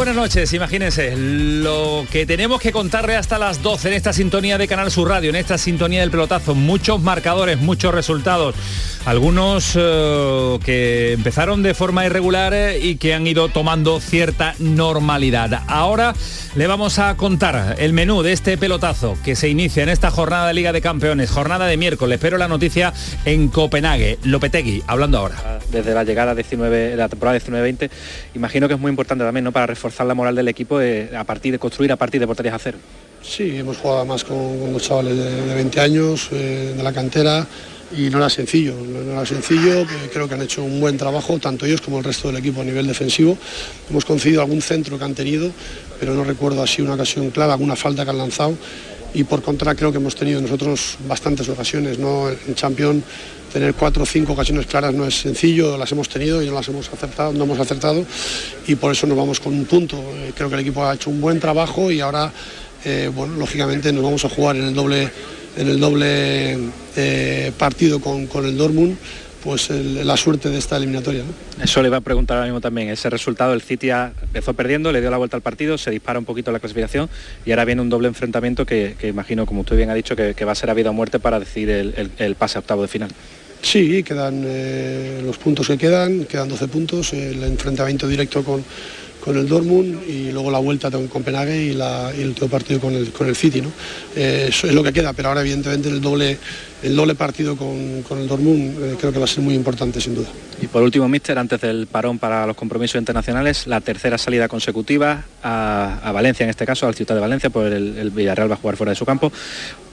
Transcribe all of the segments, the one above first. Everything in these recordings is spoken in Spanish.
Buenas noches. Imagínense lo que tenemos que contarle hasta las 12 en esta sintonía de Canal Sur Radio, en esta sintonía del pelotazo. Muchos marcadores, muchos resultados. Algunos eh, que empezaron de forma irregular eh, y que han ido tomando cierta normalidad. Ahora le vamos a contar el menú de este pelotazo que se inicia en esta jornada de Liga de Campeones, jornada de miércoles. Espero la noticia en Copenhague. Lopetegui, hablando ahora. Desde la llegada 19, la temporada 19-20, imagino que es muy importante también ¿no? para reforzar la moral del equipo eh, a partir de construir a partir de porterías a cero. Sí, hemos jugado más con, los chavales de, 20 años, de la cantera y no era sencillo, no era sencillo, creo que han hecho un buen trabajo, tanto ellos como el resto del equipo a nivel defensivo. Hemos concedido algún centro que han tenido, pero no recuerdo así una ocasión clara, alguna falta que han lanzado y por contra creo que hemos tenido nosotros bastantes ocasiones, ¿no? En Champions tener cuatro o cinco ocasiones claras no es sencillo, las hemos tenido y no las hemos acertado, no hemos acertado y por eso nos vamos con un punto. Eh, creo que el equipo ha hecho un buen trabajo y ahora, eh, bueno, lógicamente nos vamos a jugar en el doble en el doble eh, partido con, el Dortmund pues la suerte de esta eliminatoria. Eso le iba a preguntar ahora mismo también, ese resultado, el City empezó perdiendo, le dio la vuelta al partido, se dispara un poquito la clasificación y ahora viene un doble enfrentamiento que, imagino, como usted bien ha dicho, que, va a ser a vida o muerte para decidir el, pase a octavo de final. Sí, quedan eh, los puntos que quedan, quedan 12 puntos, el enfrentamiento directo con, con el Dortmund y luego la vuelta con Copenhague y, el último partido con el, con el City. ¿no? Eh, eso es lo que queda, pero ahora evidentemente el doble, el doble partido con, el Dortmund eh, creo que va a ser muy importante sin duda. Y por último, Mister, antes del parón para los compromisos internacionales, la tercera salida consecutiva a, Valencia, en este caso, al Ciudad de Valencia, por el, el Villarreal va a jugar fuera de su campo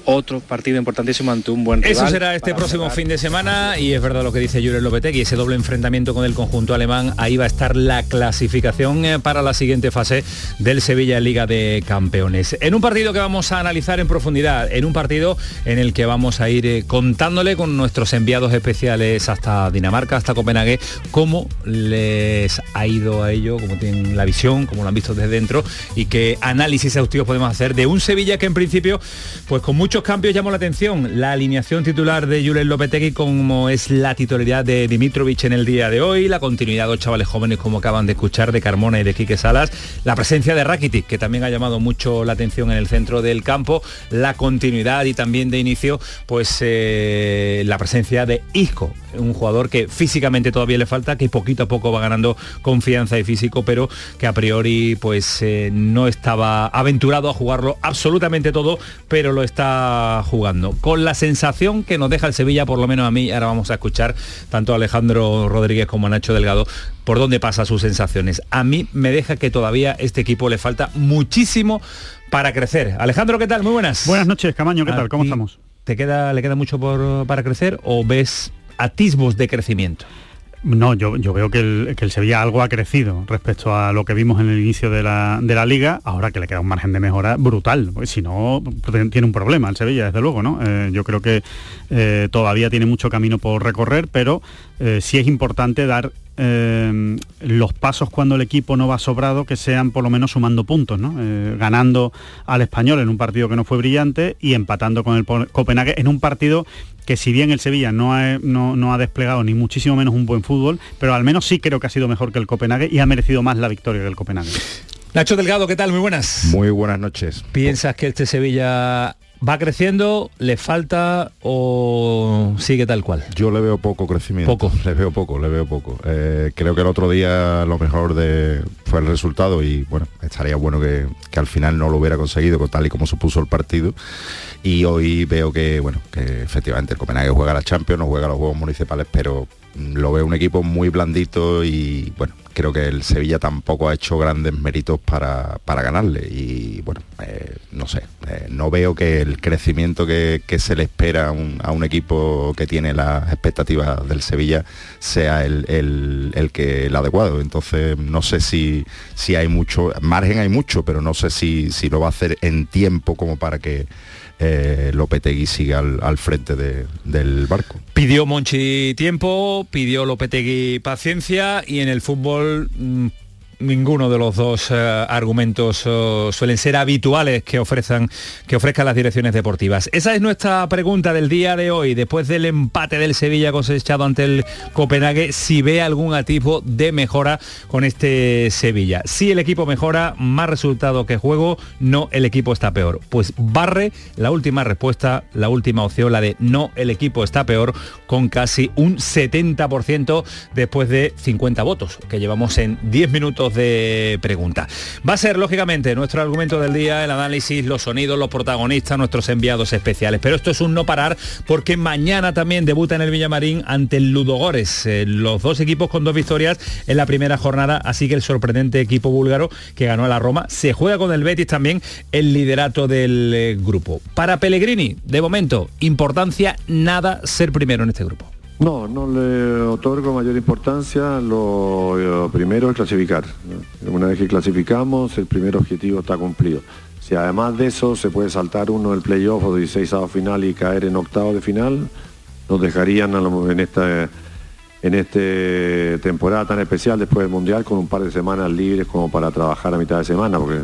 otro partido importantísimo ante un buen rival. Eso será este próximo fin de semana y es verdad lo que dice Jurgen Lopetegui, ese doble enfrentamiento con el conjunto alemán, ahí va a estar la clasificación eh, para la siguiente fase del Sevilla Liga de Campeones. En un partido que vamos a analizar en profundidad, en un partido en el que vamos a ir eh, contándole con nuestros enviados especiales hasta Dinamarca, hasta Copenhague, cómo les ha ido a ello, cómo tienen la visión, cómo lo han visto desde dentro y qué análisis exhaustivos podemos hacer de un Sevilla que en principio, pues con mucho cambios llamó la atención. La alineación titular de Julen Lopetegui como es la titularidad de Dimitrovich en el día de hoy, la continuidad de los chavales jóvenes como acaban de escuchar de Carmona y de Quique Salas, la presencia de Rakitic que también ha llamado mucho la atención en el centro del campo, la continuidad y también de inicio pues eh, la presencia de Isco, un jugador que físicamente todavía le falta, que poquito a poco va ganando confianza y físico, pero que a priori pues eh, no estaba aventurado a jugarlo absolutamente todo, pero lo está jugando. Con la sensación que nos deja el Sevilla, por lo menos a mí, ahora vamos a escuchar tanto a Alejandro Rodríguez como a Nacho Delgado, por dónde pasa sus sensaciones. A mí me deja que todavía este equipo le falta muchísimo para crecer. Alejandro, ¿qué tal? Muy buenas. Buenas noches, Camaño, ¿qué tal? ¿Cómo estamos? ¿Te queda, ¿Le queda mucho por, para crecer o ves atisbos de crecimiento? No, yo, veo que el, Sevilla algo ha crecido respecto a lo que vimos en el inicio de la, liga, ahora que le queda un margen de mejora brutal, porque si no, tiene un problema el Sevilla, desde luego, ¿no? Eh, yo creo que eh, todavía tiene mucho camino por recorrer, pero eh, sí es importante dar los pasos cuando el equipo no va sobrado que sean por lo menos sumando puntos, ¿no? ganando al español en un partido que no fue brillante y empatando con el Copenhague en un partido que si bien el Sevilla no ha, no, ha desplegado ni muchísimo menos un buen fútbol, pero al menos sí creo que ha sido mejor que el Copenhague y ha merecido más la victoria que el Copenhague. Nacho Delgado, ¿qué tal? Muy buenas. Muy buenas noches. ¿Piensas que este Sevilla va creciendo, le falta o sigue tal cual? Yo le veo poco crecimiento. Poco. Le veo poco, le veo poco. Eh, creo que el otro día lo mejor de, fue el resultado y bueno, estaría bueno que, que, al final no lo hubiera conseguido tal y como se puso el partido y hoy veo que, bueno, que efectivamente el Copenhague juega la Champions, no juega los Juegos Municipales, pero lo veo un equipo muy blandito y bueno, creo que el Sevilla tampoco ha hecho grandes méritos para, ganarle y bueno, eh, no sé, eh, no veo que el crecimiento que, se le espera a un, equipo que tiene las expectativas del Sevilla sea el, que el adecuado. Entonces no sé si, si hay mucho, margen hay mucho, pero no sé si, si lo va a hacer en tiempo como para que eh, Lopetegui siga al, frente del barco. Pidió Monchi tiempo, pidió Lopetegui paciencia y en el fútbol... Mm, ninguno de los dos eh, argumentos suelen ser habituales que ofrezcan que ofrezcan las direcciones deportivas. Esa es nuestra pregunta del día de hoy, después del empate del Sevilla cosechado ante el Copenhague, si ve algún atisbo de mejora con este Sevilla. Si el equipo mejora, más resultado que juego, no el equipo está peor. Pues barre la última respuesta, la última opción, la de no el equipo está peor, con casi un 70% después de 50 votos que llevamos en 10 minutos de pregunta. Va a ser, lógicamente, nuestro argumento del día, el análisis, los sonidos, los protagonistas, nuestros enviados especiales. Pero esto es un no parar porque mañana también debuta en el Villamarín ante el Ludogores. Eh, los dos equipos con dos victorias en la primera jornada, así que el sorprendente equipo búlgaro que ganó a la Roma se juega con el Betis también el liderato del eh, grupo. Para Pellegrini, de momento, importancia nada ser primero en este grupo. No, no le otorgo mayor importancia. Lo, primero es clasificar. Una vez que clasificamos, el primer objetivo está cumplido. Si además de eso se puede saltar uno el playoff o 16 a final y caer en octavo de final, nos dejarían en esta en esta temporada tan especial después del Mundial con un par de semanas libres como para trabajar a mitad de semana, porque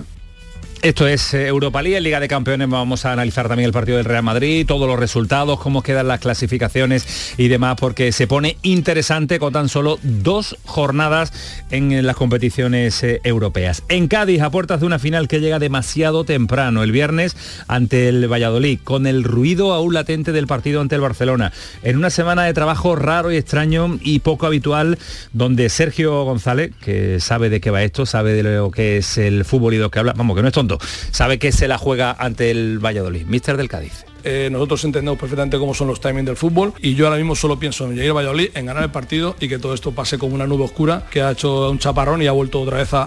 esto es eh, Europa League, Liga de Campeones. Vamos a analizar también el partido del Real Madrid, todos los resultados, cómo quedan las clasificaciones y demás, porque se pone interesante con tan solo dos jornadas en las competiciones eh, europeas. En Cádiz, a puertas de una final que llega demasiado temprano, el viernes ante el Valladolid, con el ruido aún latente del partido ante el Barcelona. En una semana de trabajo raro y extraño y poco habitual, donde Sergio González, que sabe de qué va esto, sabe de lo que es el fútbol y de lo que habla, vamos, que no es tonto sabe que se la juega ante el Valladolid. Mister del Cádiz. Eh, nosotros entendemos perfectamente cómo son los timings del fútbol y yo ahora mismo solo pienso en Jair Valladolid, en ganar el partido y que todo esto pase como una nube oscura que ha hecho un chaparrón y ha vuelto otra vez a,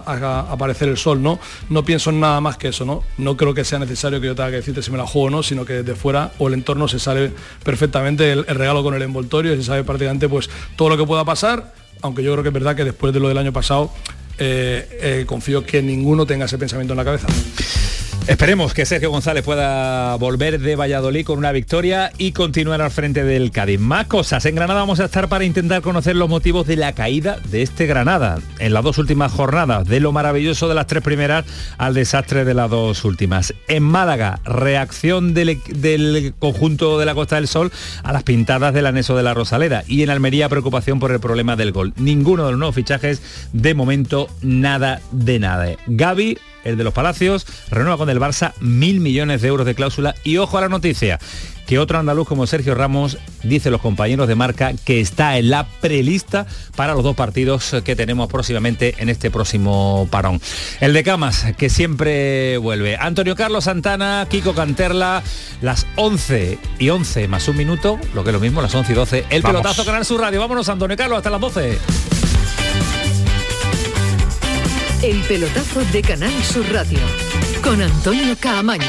aparecer el sol, ¿no? No pienso en nada más que eso, ¿no? No creo que sea necesario que yo tenga que decirte si me la juego o no, sino que desde fuera o el entorno se sale perfectamente el, regalo con el envoltorio y se sabe prácticamente pues todo lo que pueda pasar, aunque yo creo que es verdad que después de lo del año pasado eh, eh, confío que ninguno tenga ese pensamiento en la cabeza. Esperemos que Sergio González pueda volver de Valladolid con una victoria y continuar al frente del Cádiz. Más cosas. En Granada vamos a estar para intentar conocer los motivos de la caída de este Granada en las dos últimas jornadas, de lo maravilloso de las tres primeras al desastre de las dos últimas. En Málaga, reacción del, conjunto de la Costa del Sol a las pintadas del anexo de la Rosaleda. Y en Almería, preocupación por el problema del gol. Ninguno de los nuevos fichajes, de momento, nada de nada. Gaby el de los Palacios, renueva con el Barça mil millones de euros de cláusula y ojo a la noticia, que otro andaluz como Sergio Ramos dice los compañeros de marca que está en la prelista para los dos partidos que tenemos próximamente en este próximo parón. El de Camas, que siempre vuelve. Antonio Carlos Santana, Kiko Canterla, las 11 y 11 más un minuto, lo que es lo mismo, las 11 y 12. El pelotazo Canal Sur Radio. Vámonos, Antonio Carlos, hasta las 12. El pelotazo de Canal Sur Radio con Antonio Caamaño.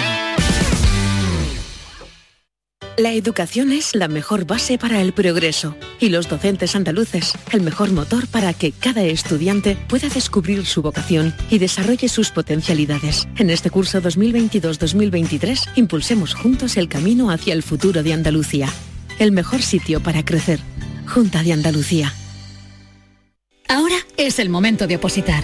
La educación es la mejor base para el progreso y los docentes andaluces el mejor motor para que cada estudiante pueda descubrir su vocación y desarrolle sus potencialidades. En este curso 2022-2023 impulsemos juntos el camino hacia el futuro de Andalucía. El mejor sitio para crecer. Junta de Andalucía. Ahora es el momento de opositar.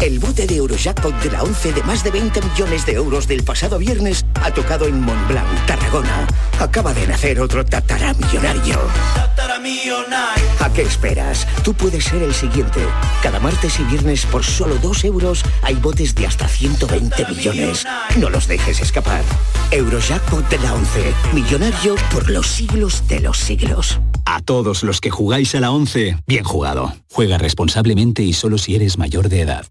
El bote de Eurojackpot de la 11 de más de 20 millones de euros del pasado viernes ha tocado en Montblanc, Tarragona. Acaba de nacer otro tataramillonario. ¿A qué esperas? Tú puedes ser el siguiente. Cada martes y viernes por solo 2 euros hay botes de hasta 120 millones. No los dejes escapar. Eurojackpot de la 11. Millonario por los siglos de los siglos. A todos los que jugáis a la 11, bien jugado. Juega responsablemente y solo si eres mayor de edad.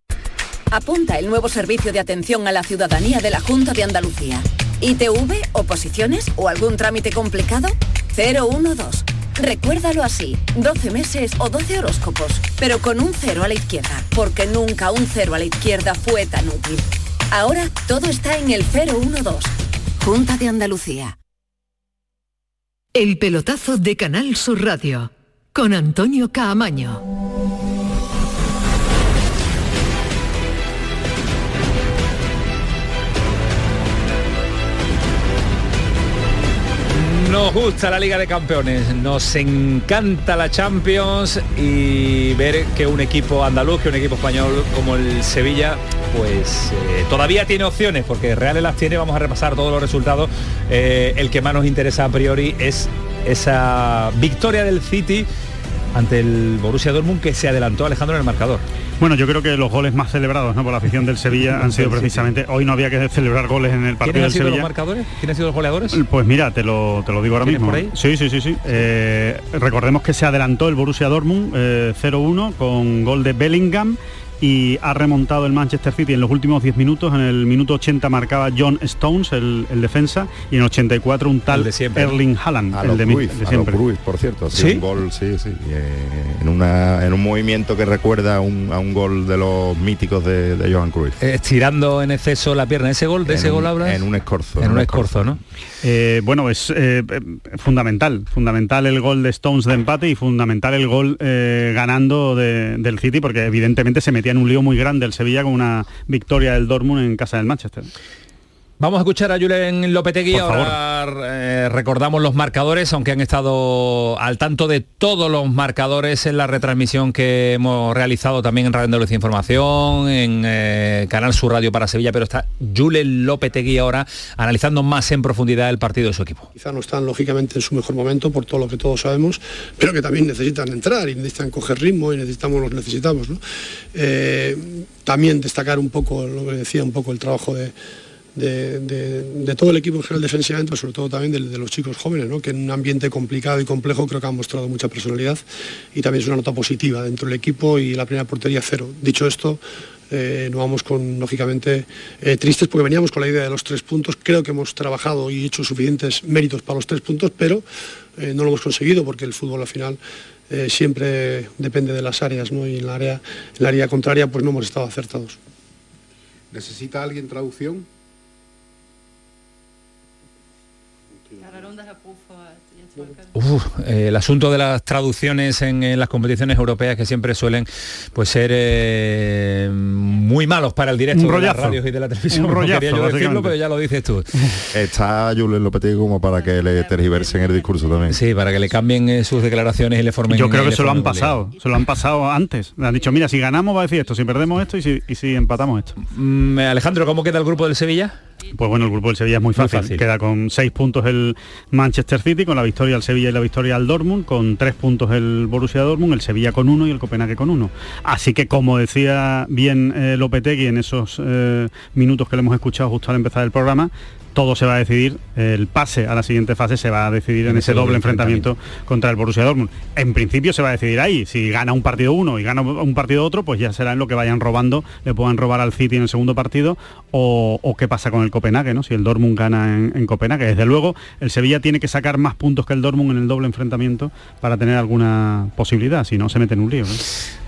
Apunta el nuevo servicio de atención a la ciudadanía de la Junta de Andalucía. ITV, oposiciones o algún trámite complicado? 012. Recuérdalo así, 12 meses o 12 horóscopos, pero con un cero a la izquierda, porque nunca un cero a la izquierda fue tan útil. Ahora todo está en el 012. Junta de Andalucía. El pelotazo de Canal Sur Radio con Antonio Caamaño. Nos gusta la Liga de Campeones, nos encanta la Champions y ver que un equipo andaluz, que un equipo español como el Sevilla, pues eh, todavía tiene opciones, porque Reales las tiene, vamos a repasar todos los resultados. Eh, el que más nos interesa a priori es esa victoria del City ante el Borussia Dortmund que se adelantó Alejandro en el marcador. Bueno, yo creo que los goles más celebrados ¿no? por la afición del Sevilla han sido precisamente, hoy no había que celebrar goles en el partido ¿Quiénes han del sido Sevilla. los marcadores? ¿Quiénes han sido los goleadores? Pues mira, te lo, te lo digo ahora ¿Tienes mismo. por ahí? Sí, sí, sí, sí. Eh, recordemos que se adelantó el Borussia Dortmund eh, 0-1 con gol de Bellingham y ha remontado el Manchester City en los últimos 10 minutos. En el minuto 80 marcaba John Stones, el, el defensa, y en 84 un tal Erling Haaland, A el de, Cruyff, de a siempre. Cruyff, por cierto. ¿Sí? un gol, sí, sí. eh, en, una, en un movimiento que recuerda a un, a un gol de los míticos de, de Johan Cruyff. Estirando en exceso la pierna. ¿Ese gol? ¿De En ese un- gol hablas? En un escorzo. En un escorzo, ¿no? Eh, bueno, es eh, eh, fundamental, fundamental el gol de Stones de empate y fundamental el gol eh, ganando de- del City, porque evidentemente se metía en un lío muy grande el Sevilla con una victoria del Dortmund en casa del Manchester. Vamos a escuchar a Julen Lopetegui. Por Ahora eh, recordamos los marcadores, aunque han estado al tanto de todos los marcadores en la retransmisión que hemos realizado también en Radio Andalucía Información, en eh, Canal Sur Radio para Sevilla, pero está Julen Lopetegui ahora analizando más en profundidad el partido de su equipo. Quizá no están lógicamente en su mejor momento por todo lo que todos sabemos, pero que también necesitan entrar y necesitan coger ritmo y necesitamos los necesitamos. ¿no? Eh, también destacar un poco lo que decía, un poco el trabajo de, de, de- todo el equipo en general defensivamente, pero sobre todo también de, de los chicos jóvenes, ¿no? que en un ambiente complicado y complejo creo que han mostrado mucha personalidad y también es una nota positiva dentro del equipo y la primera portería cero. Dicho esto, eh, no vamos con, lógicamente, eh, tristes porque veníamos con la idea de los tres puntos. Creo que hemos trabajado y hecho suficientes méritos para los tres puntos, pero eh, no lo hemos conseguido porque el fútbol al final siempre depende de las áreas ¿no? y en la área, en la área contraria pues no hemos estado acertados. ¿Necesita alguien traducción? Uf, eh, el asunto de las traducciones en, en las competiciones europeas que siempre suelen pues ser eh, muy malos para el directo Un de las rollazo. radios y de la televisión. Un No rollazo, quería yo decirlo, pero ya lo dices tú. Está Julen Lopetegui como para que le tergiversen el discurso también. Sí, para que le cambien eh, sus declaraciones y le formen. Yo creo que se lo han pasado, se lo han pasado antes. Le han dicho, mira, si ganamos va a decir esto, si perdemos esto y si, y si empatamos esto. Mm, Alejandro, ¿cómo queda el grupo del Sevilla? Pues bueno, el grupo del Sevilla es muy fácil. fácil. Queda con seis puntos el Manchester City, con la victoria al Sevilla y la victoria al Dortmund, con tres puntos el Borussia Dortmund, el Sevilla con uno y el Copenhague con uno. Así que como decía bien eh, Lopetegui en esos eh, minutos que le hemos escuchado justo al empezar el programa, todo se va a decidir, el pase a la siguiente fase se va a decidir en, ese doble enfrentamiento, contra el Borussia Dortmund. En principio se va a decidir ahí, si gana un partido uno y gana un partido otro, pues ya será en lo que vayan robando, le puedan robar al City en el segundo partido o, o qué pasa con el Copenhague, ¿no? Si el Dortmund gana en, en Copenhague. Desde luego, el Sevilla tiene que sacar más puntos que el Dortmund en el doble enfrentamiento para tener alguna posibilidad, si no se mete en un lío. ¿no?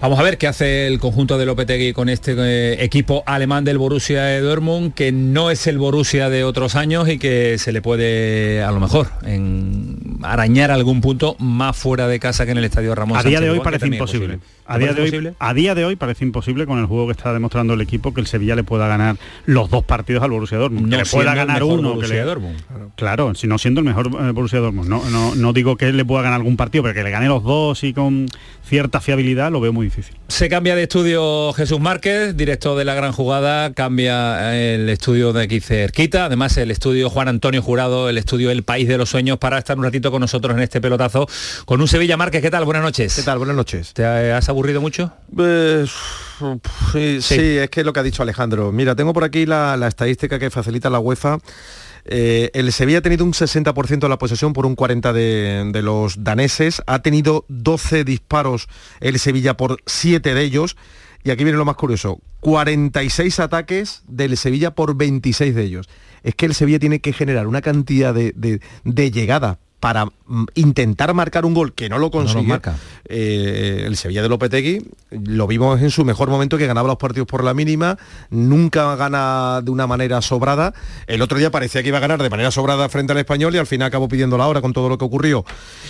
Vamos a ver qué hace el conjunto de Lopetegui con este eh, equipo alemán del Borussia de Dortmund, que no es el Borussia de otros años y que se le puede, a lo mejor, en arañar algún punto más fuera de casa que en el Estadio Ramón A día Sánchez de hoy parece imposible. A día, de hoy, a día de hoy parece imposible con el juego que está demostrando el equipo que el Sevilla le pueda ganar los dos partidos al Borussia Dortmund. No que le pueda el ganar mejor uno. Que Borussia le, Dortmund. Claro, si no siendo el mejor eh, Borussia Dortmund. No, no, no digo que le pueda ganar algún partido, pero que le gane los dos y con cierta fiabilidad lo veo muy difícil. Se cambia de estudio Jesús Márquez, director de la gran jugada, cambia el estudio de aquí cerquita, además el estudio Juan Antonio Jurado, el estudio El País de los Sueños, para estar un ratito con nosotros en este pelotazo con un Sevilla Márquez. ¿Qué tal? Buenas noches. ¿Qué tal? Buenas noches. ¿Te has aburrido mucho? Pues, sí, sí, es que lo que ha dicho Alejandro. Mira, tengo por aquí la, la estadística que facilita la UEFA. Eh, el Sevilla ha tenido un 60% de la posesión por un 40% de, de, los daneses. Ha tenido 12 disparos el Sevilla por 7 de ellos. Y aquí viene lo más curioso. 46 ataques del Sevilla por 26 de ellos. Es que el Sevilla tiene que generar una cantidad de, de, de llegadas para mm, intentar marcar un gol que no lo consigue. No lo marca. Eh, el Sevilla de Lopetegui lo vimos en su mejor momento que ganaba los partidos por la mínima, nunca gana de una manera sobrada. El otro día parecía que iba a ganar de manera sobrada frente al español y al final acabó pidiendo la hora con todo lo que ocurrió.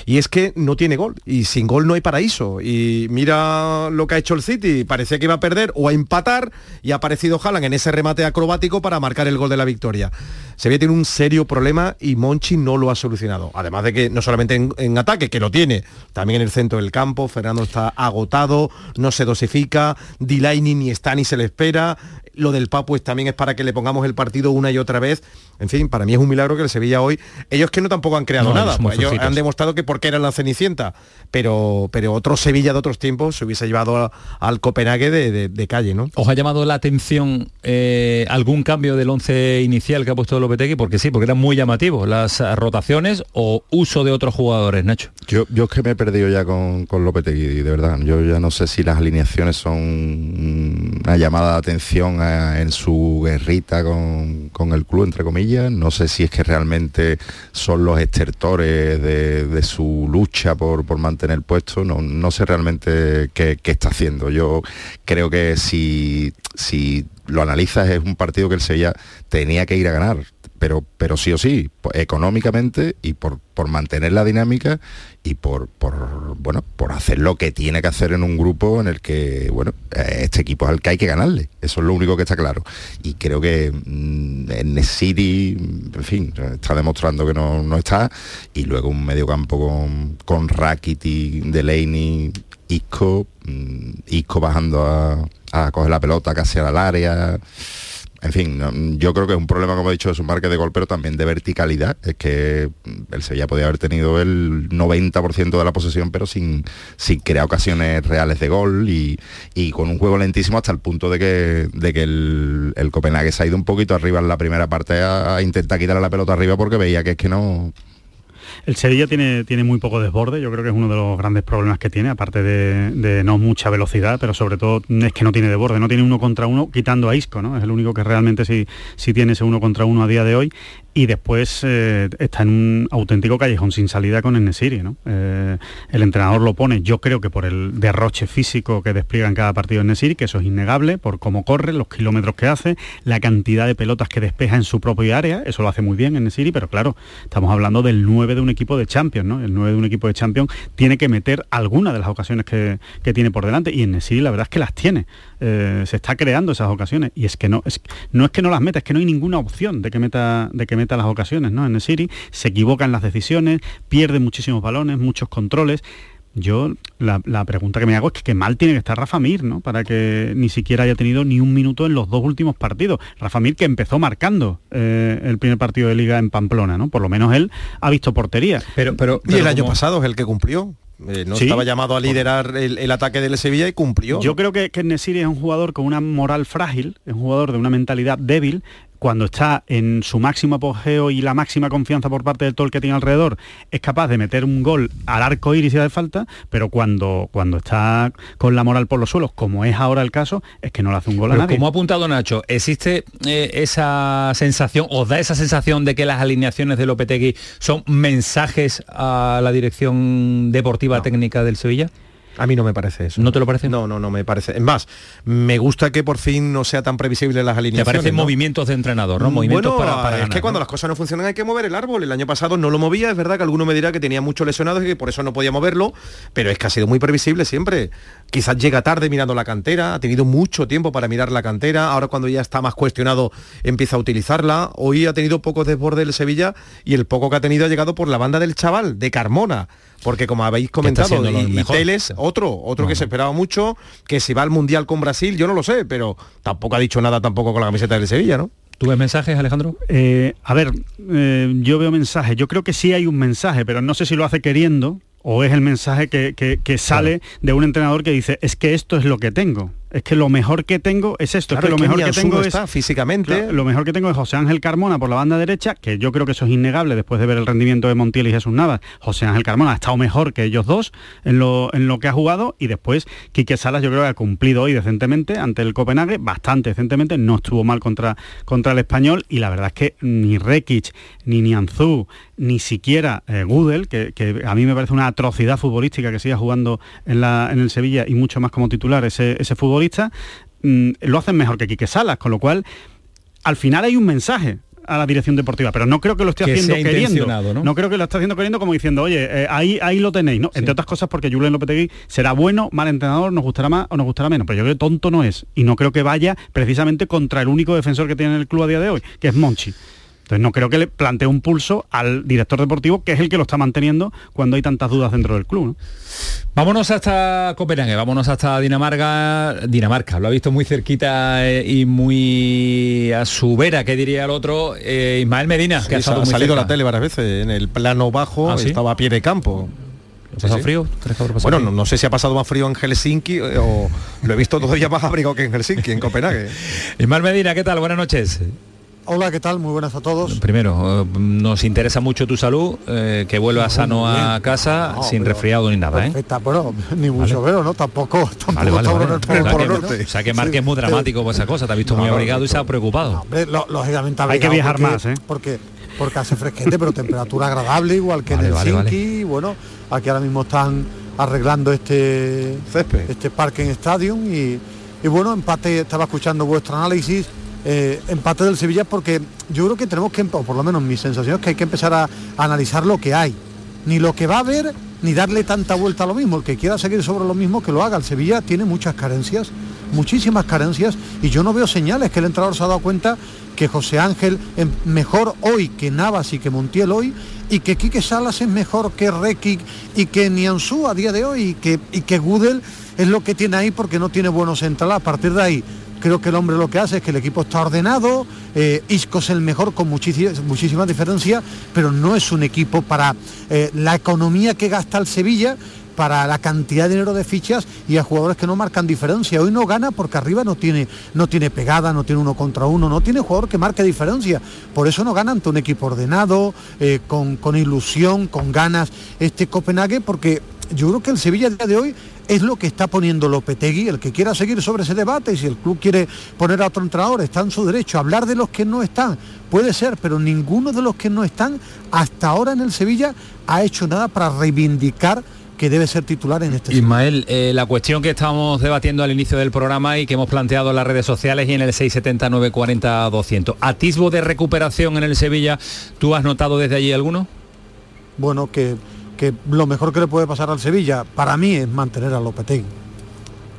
Y es que no tiene gol y sin gol no hay paraíso. Y mira lo que ha hecho el City, parecía que iba a perder o a empatar y ha aparecido Haaland en ese remate acrobático para marcar el gol de la victoria. Sevilla tiene un serio problema y Monchi no lo ha solucionado. Además de que no solamente en, en, ataque, que lo tiene, también en el centro del campo, Fernando está agotado, no se dosifica, Dilaini ni está ni se le espera, lo del Papu también es para que le pongamos el partido una y otra vez. En fin, para mí es un milagro que el Sevilla hoy, ellos que no tampoco han creado no, nada, pues ellos han demostrado que porque eran la Cenicienta, pero, pero otro Sevilla de otros tiempos se hubiese llevado a, al Copenhague de, de, de, calle, ¿no? ¿Os ha llamado la atención eh, algún cambio del once inicial que ha puesto Lopetegui? Porque sí, porque eran muy llamativos las rotaciones o uso de otros jugadores, Nacho. Yo, yo es que me he perdido ya con, con Lopetegui, de verdad. Yo ya no sé si las alineaciones son una llamada de atención en su guerrita con, con, el club, entre comillas. No sé si es que realmente son los estertores de, su lucha por, por, mantener puesto. No, no sé realmente qué, qué, está haciendo. Yo creo que si, si lo analizas es un partido que el Sevilla tenía que ir a ganar pero, pero sí o sí, económicamente y por, por mantener la dinámica y por, por, bueno, por hacer lo que tiene que hacer en un grupo en el que, bueno, este equipo es al que hay que ganarle. Eso es lo único que está claro. Y creo que mmm, en City, en fin, está demostrando que no, no está. Y luego un mediocampo con, con Rakiti, Delaney, Isco, mmm, Isco bajando a, a coger la pelota casi al área en fin, yo creo que es un problema, como he dicho, de su marca de gol, pero también de verticalidad. Es que el Sevilla podía haber tenido el 90% de la posesión, pero sin, sin crear ocasiones reales de gol y, y, con un juego lentísimo hasta el punto de que, de que el, el Copenhague se ha ido un poquito arriba en la primera parte a, a intentar quitarle la pelota arriba porque veía que es que no, el Sevilla tiene, tiene muy poco desborde, yo creo que es uno de los grandes problemas que tiene, aparte de, no mucha velocidad, pero sobre todo es que no tiene desborde, no tiene uno contra uno, quitando a Isco, ¿no? Es el único que realmente sí, sí tiene ese uno contra uno a día de hoy y después eh, está en un auténtico callejón sin salida con Enesiri, ¿no? Eh, el entrenador lo pone, yo creo que por el derroche físico que despliega en cada partido Enesiri, que eso es innegable, por cómo corre, los kilómetros que hace, la cantidad de pelotas que despeja en su propia área, eso lo hace muy bien Enesiri, pero claro, estamos hablando del 9 de un equipo de Champions, ¿no? El 9 de un equipo de Champions tiene que meter alguna de las ocasiones que, que tiene por delante y Enesiri la verdad es que las tiene. Eh, se está creando esas ocasiones y es que no es, no es que no las meta, es que no hay ninguna opción de que meta de que meta las ocasiones, ¿no? En el City se equivocan las decisiones, pierde muchísimos balones, muchos controles. Yo la, la, pregunta que me hago es que qué mal tiene que estar Rafa Mir, ¿no? Para que ni siquiera haya tenido ni un minuto en los dos últimos partidos. Rafa Mir que empezó marcando eh, el primer partido de liga en Pamplona, ¿no? Por lo menos él ha visto portería. Pero, pero, pero y el año pasado es el que cumplió. Eh, no ¿Sí? estaba llamado a liderar el, el, ataque del Sevilla y cumplió. Yo creo que, que Nesiri es un jugador con una moral frágil, es un jugador de una mentalidad débil, cuando está en su máximo apogeo y la máxima confianza por parte del todo el que tiene alrededor, es capaz de meter un gol al arco iris si hace falta, pero cuando, cuando está con la moral por los suelos, como es ahora el caso, es que no le hace un gol pero a nadie. Como ha apuntado Nacho, ¿existe eh, esa sensación, os da esa sensación de que las alineaciones de Lopetegui son mensajes a la dirección deportiva no. técnica del Sevilla? A mí no me parece eso. ¿No te lo parece? No, no, no me parece. Es más, me gusta que por fin no sea tan previsible las alineaciones. Te parecen ¿no? movimientos de entrenador, ¿no? Movimientos Bueno, para, para es ganar, que cuando ¿no? las cosas no funcionan hay que mover el árbol. El año pasado no lo movía, es verdad que alguno me dirá que tenía muchos lesionados y que por eso no podía moverlo, pero es que ha sido muy previsible siempre. Quizás llega tarde mirando la cantera, ha tenido mucho tiempo para mirar la cantera, ahora cuando ya está más cuestionado empieza a utilizarla. Hoy ha tenido pocos desbordes el Sevilla y el poco que ha tenido ha llegado por la banda del chaval, de Carmona. Porque como habéis comentado, y. Teles, otro, otro que se esperaba mucho, que si va al Mundial con Brasil, yo no lo sé, pero tampoco ha dicho nada tampoco con la camiseta del Sevilla, ¿no? ¿Tú ves mensajes, Alejandro? Eh, a ver, eh, yo veo mensajes. Yo creo que sí hay un mensaje, pero no sé si lo hace queriendo o es el mensaje que, que- que sale de un entrenador que dice, es que esto es lo que tengo. Es que lo mejor que tengo es esto. Claro, es que lo mejor que tengo es físicamente. Claro, lo mejor que tengo es José Ángel Carmona por la banda derecha, que yo creo que eso es innegable después de ver el rendimiento de Montiel y Jesús Navas. José Ángel Carmona ha estado mejor que ellos dos en lo, en lo que ha jugado y después Quique Salas yo creo que ha cumplido hoy decentemente ante el Copenhague, bastante decentemente, no estuvo mal contra, contra el español y la verdad es que ni Rekic, ni Nianzú, ni siquiera eh, Gudel, que, que a mí me parece una atrocidad futbolística que siga jugando en, la, en el Sevilla y mucho más como titular ese, ese futbolista, mm, lo hacen mejor que Quique Salas, con lo cual al final hay un mensaje a la dirección deportiva, pero no creo que lo esté Que haciendo queriendo. ¿no? creo que lo esté haciendo queriendo como diciendo, oye, eh, ahí, ahí lo tenéis, ¿no? Entre otras cosas porque Julen Lopetegui será bueno, mal entrenador, nos gustará más o nos gustará menos, pero yo creo que tonto no es. Y no creo que vaya precisamente contra el único defensor que tiene el club a día de hoy, que es Monchi. Entonces no creo que le plantee un pulso al director deportivo, que es el que lo está manteniendo cuando hay tantas dudas dentro del club. ¿no? Vámonos hasta Copenhague, vámonos hasta Dinamarca. Dinamarca, lo ha visto muy cerquita eh, y muy a su vera, que diría el otro, eh, Ismael Medina, que ha estado ha muy salido a cerca. la tele varias veces, en el plano bajo ¿Ah, sí? estaba a pie de campo. ¿Ha pasado frío? ¿Crees que habrá pasado Bueno, frío? no, no sé si ha pasado más frío en Helsinki eh, o lo he visto todavía más abrigado que en Helsinki, en Copenhague. Ismael Medina, ¿qué tal? Buenas noches. Hola, ¿qué tal? Muy buenas a todos. Primero, eh, nos interesa mucho tu salud, eh, que vuelvas sano a casa No, sin resfriado ni nada, ¿eh? Perfecta, bueno, ni mucho veo, ¿no? Tampoco, tampoco Vale, vale, estamos vale. en el Polo O sea, que- Norte. O sea que Marque es muy Sí, dramático por esa cosa, te ha visto No, muy no, abrigado y se ha preocupado. Hombre, lo- lógicamente Hay que viajar porque- más, ¿eh? Porque, porque hace fresquete, pero temperatura agradable, igual que Vale, en vale, Helsinki. y Bueno, aquí ahora mismo están arreglando este este parking stadium y, y bueno, empate, estaba escuchando vuestro análisis. Eh, empate del Sevilla porque yo creo que tenemos que, o por lo menos mi sensación es que hay que empezar a, analizar lo que hay. Ni lo que va a haber, ni darle tanta vuelta a lo mismo. El que quiera seguir sobre lo mismo, que lo haga. El Sevilla tiene muchas carencias, muchísimas carencias, y yo no veo señales que el entrenador se ha dado cuenta que José Ángel es mejor hoy que Navas y que Montiel hoy, y que Quique Salas es mejor que Rekic y que Nianzú a día de hoy, y que, y que Gudel es lo que tiene ahí porque no tiene buenos centrales. A partir de ahí, creo que el hombre lo que hace es que el equipo está ordenado, eh, Isco es el mejor con muchísimas muchísima diferencia, pero no es un equipo para eh, la economía que gasta el Sevilla, para la cantidad de dinero de fichas y a jugadores que no marcan diferencia. Hoy no gana porque arriba no tiene, no tiene pegada, no tiene uno contra uno, no tiene jugador que marque diferencia. Por eso no gana ante un equipo ordenado, eh, con, con ilusión, con ganas, este Copenhague, porque yo creo que el Sevilla a día de hoy es lo que está poniendo Lopetegui, el que quiera seguir sobre ese debate y si el club quiere poner a otro entrenador, está en su derecho. Hablar de los que no están, puede ser, pero ninguno de los que no están hasta ahora en el Sevilla ha hecho nada para reivindicar que debe ser titular en este Ismael, eh, la cuestión que estábamos debatiendo al inicio del programa y que hemos planteado en las redes sociales y en el 670-940-200. ¿Atisbo de recuperación en el Sevilla tú has notado desde allí alguno? bueno, que, que lo mejor que le puede pasar al Sevilla, para mí, es mantener a Lopetegui.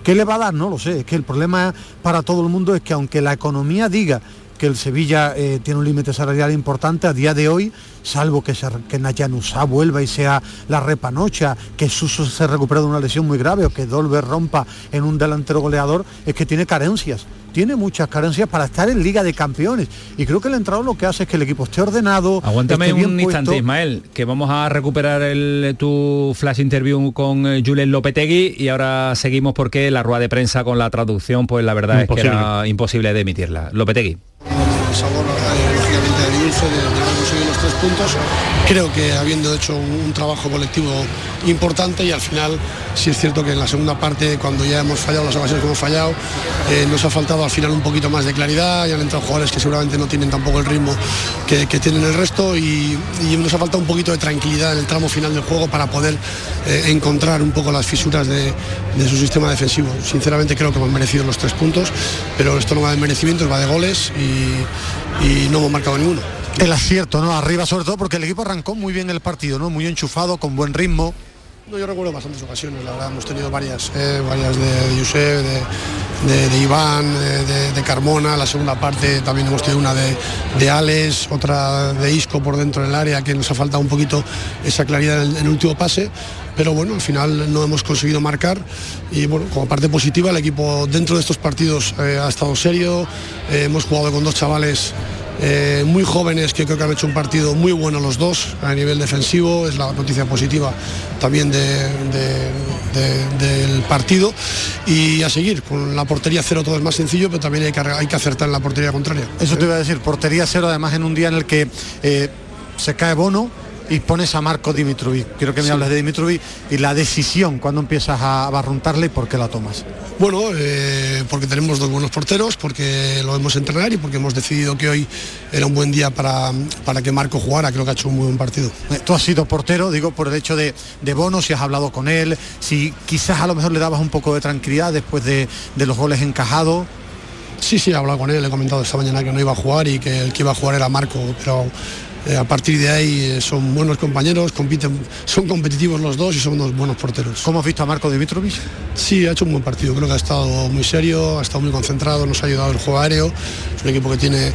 ¿Qué le va a dar? No lo sé. Es que el problema para todo el mundo es que aunque la economía diga que el Sevilla eh, tiene un límite salarial importante, a día de hoy, salvo que, se, que Nayanusá vuelva y sea la repanocha, que Suso se recupere de una lesión muy grave o que Dolber rompa en un delantero goleador, es que tiene carencias. Tiene muchas carencias para estar en Liga de Campeones. Y creo que el entrenador lo que hace es que el equipo esté ordenado. Aguántame esté bien un puesto. instante, Ismael, que vamos a recuperar el, tu flash interview con eh, Julen Lopetegui y ahora seguimos porque la rueda de prensa con la traducción, pues la verdad es que era imposible de emitirla. Lopetegui. Creo que habiendo hecho un, trabajo colectivo importante y al final sí es cierto que en la segunda parte, cuando ya hemos fallado las ocasiones que hemos fallado, eh, nos ha faltado al final un poquito más de claridad y han entrado jugadores que seguramente no tienen tampoco el ritmo que, tienen el resto y, nos ha faltado un poquito de tranquilidad en el tramo final del juego para poder eh, encontrar un poco las fisuras de, su sistema defensivo. Sinceramente creo que hemos merecido los tres puntos, pero esto no va de merecimientos, va de goles y, no hemos marcado ninguno. El acierto, ¿no? Arriba sobre todo porque el equipo arrancó muy bien el partido, ¿no? Muy enchufado, con buen ritmo. No, yo recuerdo bastantes ocasiones, la verdad, hemos tenido varias, eh, varias de, Josep, de, Iván, de, Carmona, la segunda parte también hemos tenido una de, Alex, otra de Isco por dentro del área, que nos ha faltado un poquito esa claridad en el, último pase, pero bueno, al final no hemos conseguido marcar. Y bueno, como parte positiva el equipo dentro de estos partidos eh, ha estado serio, eh, hemos jugado con dos chavales eh, muy jóvenes que creo que han hecho un partido muy bueno los dos a nivel defensivo, es la noticia positiva también del partido y a seguir, con la portería cero todo es más sencillo, pero también hay que, hay que acertar en la portería contraria. Eso te iba a decir, portería cero además en un día en el que eh, se cae Bono, y pones a Marco Dimitrovic. Quiero que me hables de Dimitrovic y la decisión cuando empiezas a barruntarle y por qué la tomas. Bueno, eh, porque tenemos dos buenos porteros, porque lo hemos entrenar y porque hemos decidido que hoy era un buen día para, para que Marco jugara. Creo que ha hecho un muy buen partido. Eh, tú has sido portero, digo, por el hecho de, de Bono, si has hablado con él, si quizás a lo mejor le dabas un poco de tranquilidad después de, de los goles encajados. Sí, sí, he hablado con él, he comentado esta mañana que no iba a jugar y que el que iba a jugar era Marco, pero eh, a partir de ahí eh, son buenos compañeros, compiten, son competitivos los dos y son dos buenos porteros. ¿Cómo has visto a Marco Dimitrovich? Sí, ha hecho un buen partido, creo que ha estado muy serio, ha estado muy concentrado, nos ha ayudado el juego aéreo, es un equipo que tiene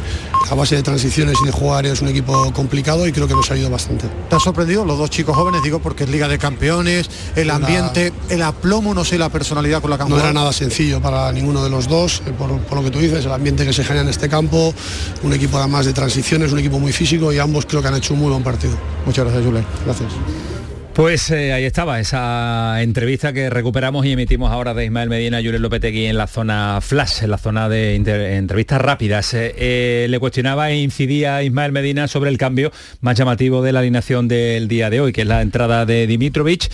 a base de transiciones y de juego aéreo, es un equipo complicado y creo que nos ha ayudado bastante. ¿Te ha sorprendido los dos chicos jóvenes? Digo, porque es Liga de Campeones, el ambiente, el aplomo, no sé, la personalidad con la que No era nada sencillo para ninguno de los dos, eh, por, por lo que tú dices, el ambiente que se genera en este campo, un equipo además de transiciones, un equipo muy físico y ambos creo que han hecho un muy buen partido. Muchas gracias, Julen. Gracias. Pues eh, ahí estaba esa entrevista que recuperamos y emitimos ahora de Ismael Medina y Julen Lopetegui en la zona flash, en la zona de entrevistas rápidas. Eh, eh, le cuestionaba e incidía Ismael Medina sobre el cambio más llamativo de la alineación del día de hoy, que es la entrada de Dimitrovich.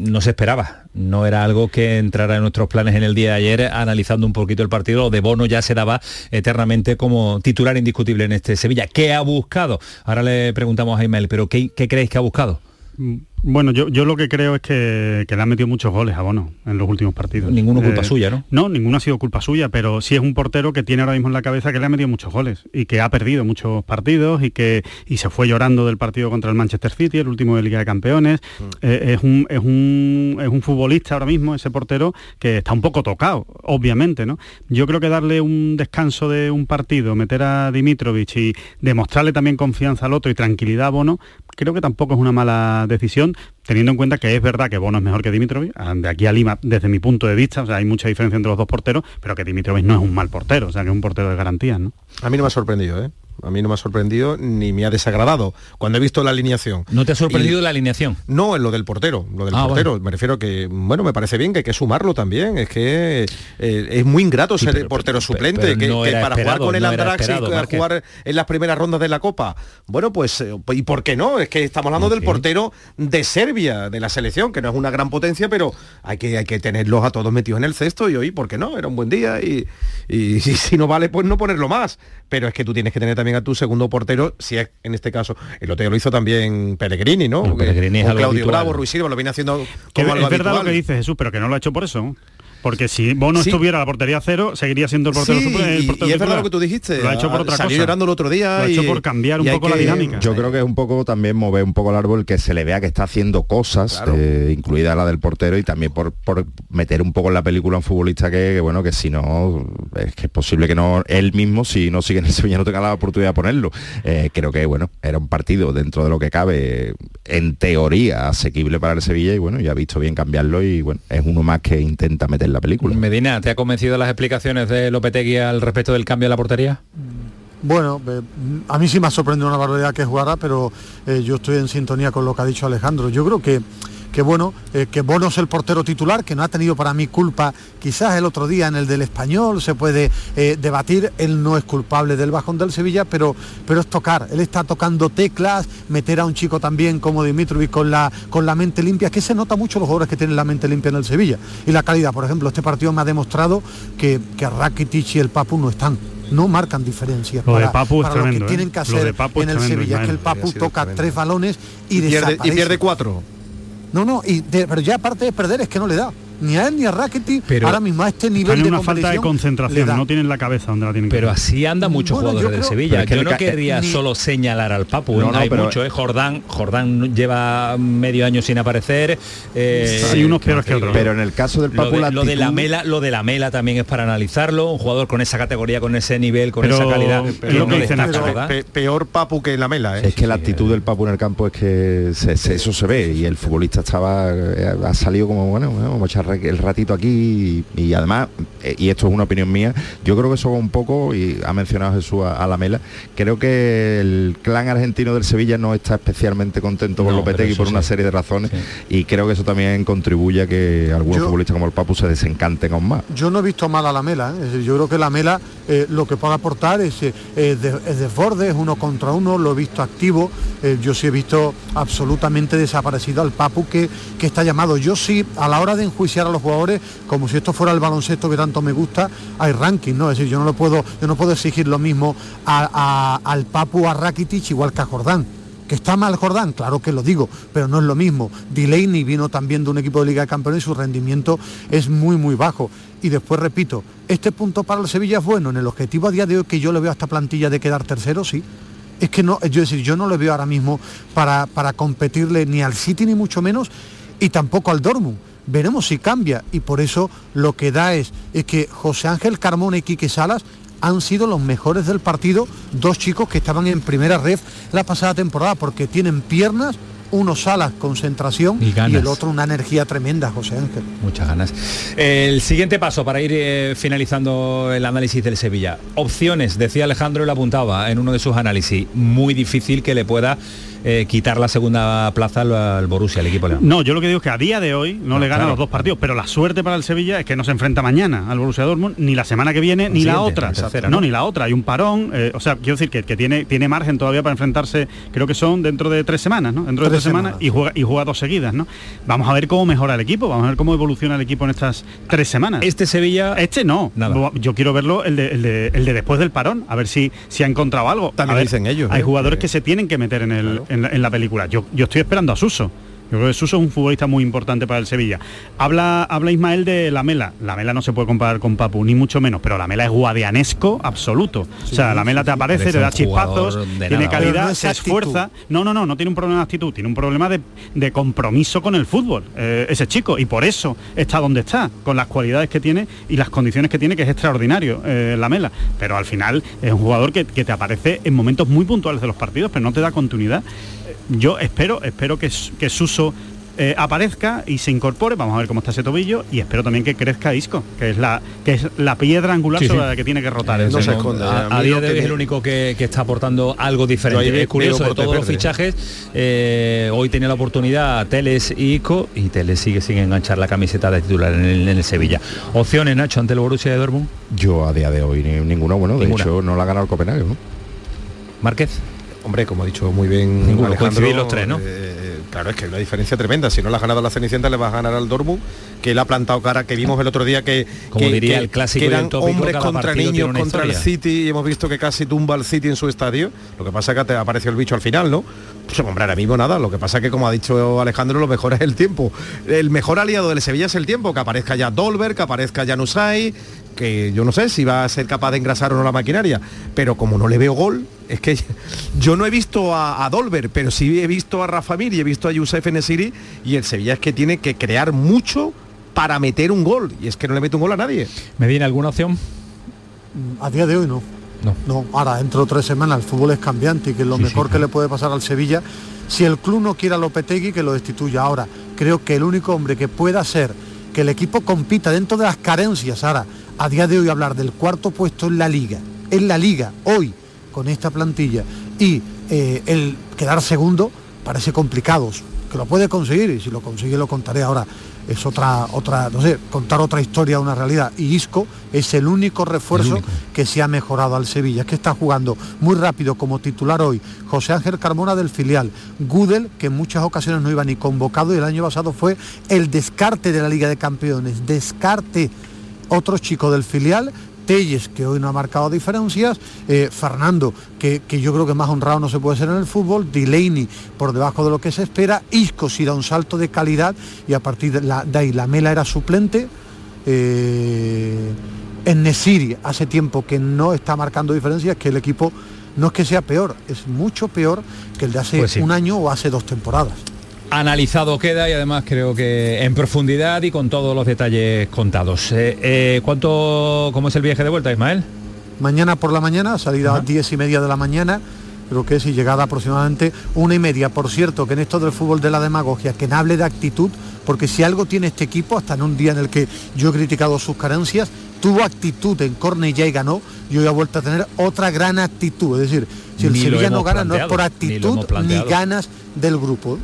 no se esperaba, no era algo que entrara en nuestros planes en el día de ayer, analizando un poquito el partido. de Bono ya se daba eternamente como titular indiscutible en este Sevilla. ¿Qué ha buscado? Ahora le preguntamos a Ismael, pero ¿qué, qué creéis que ha buscado? Mm, bueno, yo, yo lo que creo es que, le han metido muchos goles a Bono en los últimos partidos. Ninguno culpa eh, suya, ¿no? No, ninguno ha sido culpa suya, pero sí es un portero que tiene ahora mismo en la cabeza que le ha metido muchos goles y que ha perdido muchos partidos y que y se fue llorando del partido contra el Manchester City, el último de Liga de Campeones. Mm. Eh, es, un, es, un, es un futbolista ahora mismo, ese portero, que está un poco tocado, obviamente, ¿no? Yo creo que darle un descanso de un partido, meter a Dimitrovich y demostrarle también confianza al otro y tranquilidad a Bono, creo que tampoco es una mala decisión, teniendo en cuenta que es verdad que Bono es mejor que Dimitrovic, ah, de aquí a Lima, desde mi punto de vista, o sea, hay mucha diferencia entre los dos porteros, pero que Dimitrovic no es un mal portero, o sea, que es un portero de garantías, ¿no? A mí no me ha sorprendido, ¿eh? A mí no me ha sorprendido ni me ha desagradado cuando he visto la alineación. ¿No te ha sorprendido la alineación? No, en lo del portero. Lo del ah, portero. Me refiero que, bueno, me parece bien que hay que sumarlo también. Es que eh, es muy ingrato ser portero suplente. que, para jugar con el Andrax y jugar en las primeras rondas de la Copa. Bueno, pues, eh, ¿y por qué no? Es que estamos hablando del portero de Serbia, de la selección, que no es una gran potencia, pero hay que, hay que tenerlos a todos metidos en el cesto y hoy, ¿por qué no? Era un buen día y, y si no vale, pues no ponerlo más. Pero es que tú tienes que tener también a tu segundo portero, si es en este caso, el otro lo hizo también Pellegrini, ¿no? Pellegrini Claudio Bravo, Ruiz Silva, lo viene haciendo como Es verdad lo que dice Jesús, pero que no lo ha hecho por eso. Porque si Bono estuviera a la portería cero, seguiría siendo el portero, sí, y, es verdad lo que tú dijiste. Lo ha hecho por otra Salió llorando el otro día. Lo ha hecho por cambiar un poco la dinámica. Yo creo que es un poco también mover un poco el árbol que se le vea que está haciendo cosas, eh, incluida la del portero, y también por, meter un poco en la película a un futbolista que, bueno, que si no, es que es posible que no él mismo, si no sigue en el Sevilla, no tenga la oportunidad de ponerlo. Eh, creo que, bueno, era un partido dentro de lo que cabe, en teoría, asequible para el Sevilla, y bueno, ya ha visto bien cambiarlo, y bueno, es uno más que intenta meter la película. Medina, ¿te ha convencido las explicaciones de Lopetegui al respecto del cambio de la portería? Bueno, eh, a mí sí me ha sorprendido una barbaridad que jugara, pero eh, yo estoy en sintonía con lo que ha dicho Alejandro. Yo creo que que bueno, eh, que Bono es el portero titular, que no ha tenido para mí culpa, quizás el otro día en el del español se puede eh, debatir, él no es culpable del bajón del Sevilla, pero, pero es tocar, él está tocando teclas, meter a un chico también como Dimitrovic con la, con la mente limpia, que se nota mucho los jugadores que tienen la mente limpia en el Sevilla. Y la calidad, por ejemplo, este partido me ha demostrado que, que Rakitic y el Papu no están no marcan diferencias lo para, de Papu es para lo tremendo, que ¿eh? tienen que Lo hacer de Papu en es el tremendo, Sevilla, es que el. Papu toca tres balones y, Y pierde, y pierde cuatro. No, no, y de- pero ya aparte de perder es que no le da. Ni a él ni a Rakitic, Pero ahora mismo a este Están nivel en de una falta de concentración, no tienen la cabeza donde la tienen que Pero así andan muchos Bueno, jugadores del creo- Sevilla. Es que Yo no querría ni- solo señalar al Papu. No, no, Hay pero- mucho, ¿eh? Jordán, Jordán lleva medio año sin aparecer. eh, Hay unos peores que otros. Pero en el caso del Lo Papu, de, la lo de la mela, lo de la mela también es para analizarlo. Un jugador con esa categoría, con ese nivel, con Pero- esa calidad. pero lo que peor Papu que la Mela, ¿eh? Es que la actitud del Papu en el campo es que se- se- eso se ve y el futbolista estaba eh, ha salido como bueno, vamos a echar ra- el ratito aquí y, además y esto es una opinión mía, yo creo que eso va un poco y ha mencionado Jesús a, a la Mela, creo que el clan argentino del Sevilla no está especialmente contento con No, Lopetegui por una sí. serie de razones y creo que eso también contribuye a que algunos Yo- futbolistas como el Papu se desencanten aún más. Yo no he visto mal a la Mela, ¿eh? Yo creo que la Mela eh, lo que puede aportar es, eh, eh, de- es desborde, es uno contra uno, lo he visto activo, eh, yo sí he visto absolutamente desaparecido al Papu que, que está llamado. Yo sí, a la hora de enjuiciar a los jugadores, como si esto fuera el baloncesto que me gusta, hay ranking, ¿no? Es decir, yo no lo puedo, yo no puedo exigir lo mismo al Papu, a Rakitic, igual que a Jordán. ¿Que está mal Jordán? Claro que lo digo, pero no es lo mismo. Delaney vino también de un equipo de Liga de Campeones y su rendimiento es muy, muy bajo. Y después repito, este punto para el Sevilla es bueno. En el objetivo a día de hoy que yo le veo a esta plantilla de quedar tercero, sí. Es que no, yo decir, yo no le veo ahora mismo para, para competirle ni al City ni mucho menos y tampoco al Dortmund. Veremos si cambia y por eso lo que da es, es que José Ángel Carmona y Quique Salas han sido los mejores del partido, dos chicos que estaban en primera ref la pasada temporada porque tienen piernas, uno Salas concentración Y ganas. el otro una energía tremenda, José Ángel. Muchas ganas. El siguiente paso para ir eh, finalizando el análisis del Sevilla. Opciones, decía Alejandro, y lo apuntaba en uno de sus análisis. Muy difícil que le pueda eh, quitar la segunda plaza al, al Borussia, al equipo león. No, yo lo que digo es que a día de hoy no, No, le gana claro. los dos partidos, pero la suerte para el Sevilla es que no se enfrenta mañana al Borussia Dortmund, ni la semana que viene, ni la otra. la tercera, no, ¿no? ni la otra. Hay un parón, eh, o sea, quiero decir que, que tiene, tiene margen todavía para enfrentarse, creo que son dentro de tres semanas, ¿no? Dentro de Tres semanas, semanas, y, juega, y juega dos seguidas, ¿no? Vamos a ver cómo mejora el equipo, vamos a ver cómo evoluciona el equipo en estas tres semanas. Este Sevilla... Este no, Nada. yo quiero verlo el de, el de- el de después del parón, a ver si, si ha encontrado algo. También ver, dicen ellos, Hay ¿eh? jugadores que se tienen que meter en, el, en, la, película. Yo, yo estoy esperando a Suso. Yo creo que Suso es un futbolista muy importante para el Sevilla. Habla, habla Ismael de la Mela. La Mela no se puede comparar con Papu, ni mucho menos, pero la Mela es guadianesco absoluto. o sea, la Mela te aparece, Parece te da chispazos, de tiene calidad, no es se actitud. esfuerza. No, no, no, no tiene un problema de actitud, tiene un problema de, de compromiso con el fútbol, eh, ese chico, y por eso está donde está, con las cualidades que tiene y las condiciones que tiene, que es extraordinario, eh, la Mela. Pero al final es un jugador que, que te aparece en momentos muy puntuales de los partidos, pero no te da continuidad. Yo espero, espero que, Su- que Suso eh, aparezca y se incorpore, vamos a ver cómo está ese tobillo, y espero también que crezca Isco, que es la, que es la piedra angular Sí, sí. sobre la que tiene que rotar. Eh, el no se Sevilla. esconde. A, día de hoy es el único que, que está aportando algo diferente. Es curioso, de todos los fichajes, eh, hoy tenía la oportunidad Teles y Ico, y Teles sigue sin enganchar la camiseta de titular en el, en el Sevilla. Opciones, Nacho, ante el Borussia de Dortmund. Yo a día de hoy ni- ninguno, bueno, de Ninguna. hecho no la ha ganado el Copenhague, ¿no? Márquez. Hombre, como ha dicho muy bien Ninguno, Alejandro, los tres, ¿no? eh, claro, es que hay una diferencia tremenda. Si no la has ganado a la Cenicienta, le vas a ganar al Dortmund, que le ha plantado cara, que vimos el otro día que, Como que- diría que- el clásico que el eran hombres contra niños contra el. City y hemos visto que casi tumba al City en su estadio. Lo que pasa es que te apareció el bicho al final, ¿no? Pues hombre, ahora mismo nada. Lo que pasa es que como ha dicho Alejandro, lo mejor es el tiempo. El mejor aliado del Sevilla es el tiempo, que aparezca ya Dolber, que aparezca ya Nusay, que yo no sé si va a ser capaz de engrasar o no la maquinaria, pero como no le veo gol, es que yo no he visto a, a Dolber, pero sí he visto a Rafa Mir y he visto a Youssef Nesiri y el Sevilla es que tiene que crear mucho para meter un gol y es que no le mete un gol a nadie. ¿Medina alguna opción? A día de hoy no. No. No, ahora dentro de tres semanas el fútbol es cambiante y que lo Sí, mejor sí, que claro. le puede pasar al Sevilla, si el club no quiere a Lopetegui, que lo destituya. Ahora, creo que el único hombre que pueda hacer que el equipo compita dentro de las carencias, ahora, a día de hoy hablar del cuarto puesto en la liga, en la liga, hoy, con esta plantilla, y eh, el quedar segundo, parece complicado. que lo puede conseguir y si lo consigue lo contaré ahora. Es otra, otra, no sé, contar otra historia, una realidad. Y Isco es el único refuerzo que se ha mejorado al Sevilla, es que está jugando muy rápido como titular hoy. José Ángel Carmona del filial, Gudel, que en muchas ocasiones no iba ni convocado y el año pasado fue el descarte de la Liga de Campeones, descarte otro chico del filial Telles, que hoy no ha marcado diferencias, eh, Fernando, que, yo creo que más honrado no se puede ser en el fútbol, Delaney por debajo de lo que se espera, Isco si da un salto de calidad y a partir de, la, de ahí la Mela era suplente. Eh, en Nesiri hace tiempo que no está marcando diferencias, que el equipo no es que sea peor, es mucho peor que el de hace Pues sí. un año o hace dos temporadas. Analizado queda y además creo que en profundidad y con todos los detalles contados. Eh, eh, ¿Cuánto, cómo es el viaje de vuelta, Ismael? Mañana por la mañana, salida a las 10 y media de la mañana, creo que es y llegada aproximadamente una y media. Por cierto, que en esto del fútbol de la demagogia, que no hable de actitud, porque si algo tiene este equipo, hasta en un día en el que yo he criticado sus carencias, tuvo actitud en Cornellá y ganó, y hoy ha vuelto a tener otra gran actitud. Es decir, si el Sevilla no gana, no es por ni actitud ni, ganas del grupo.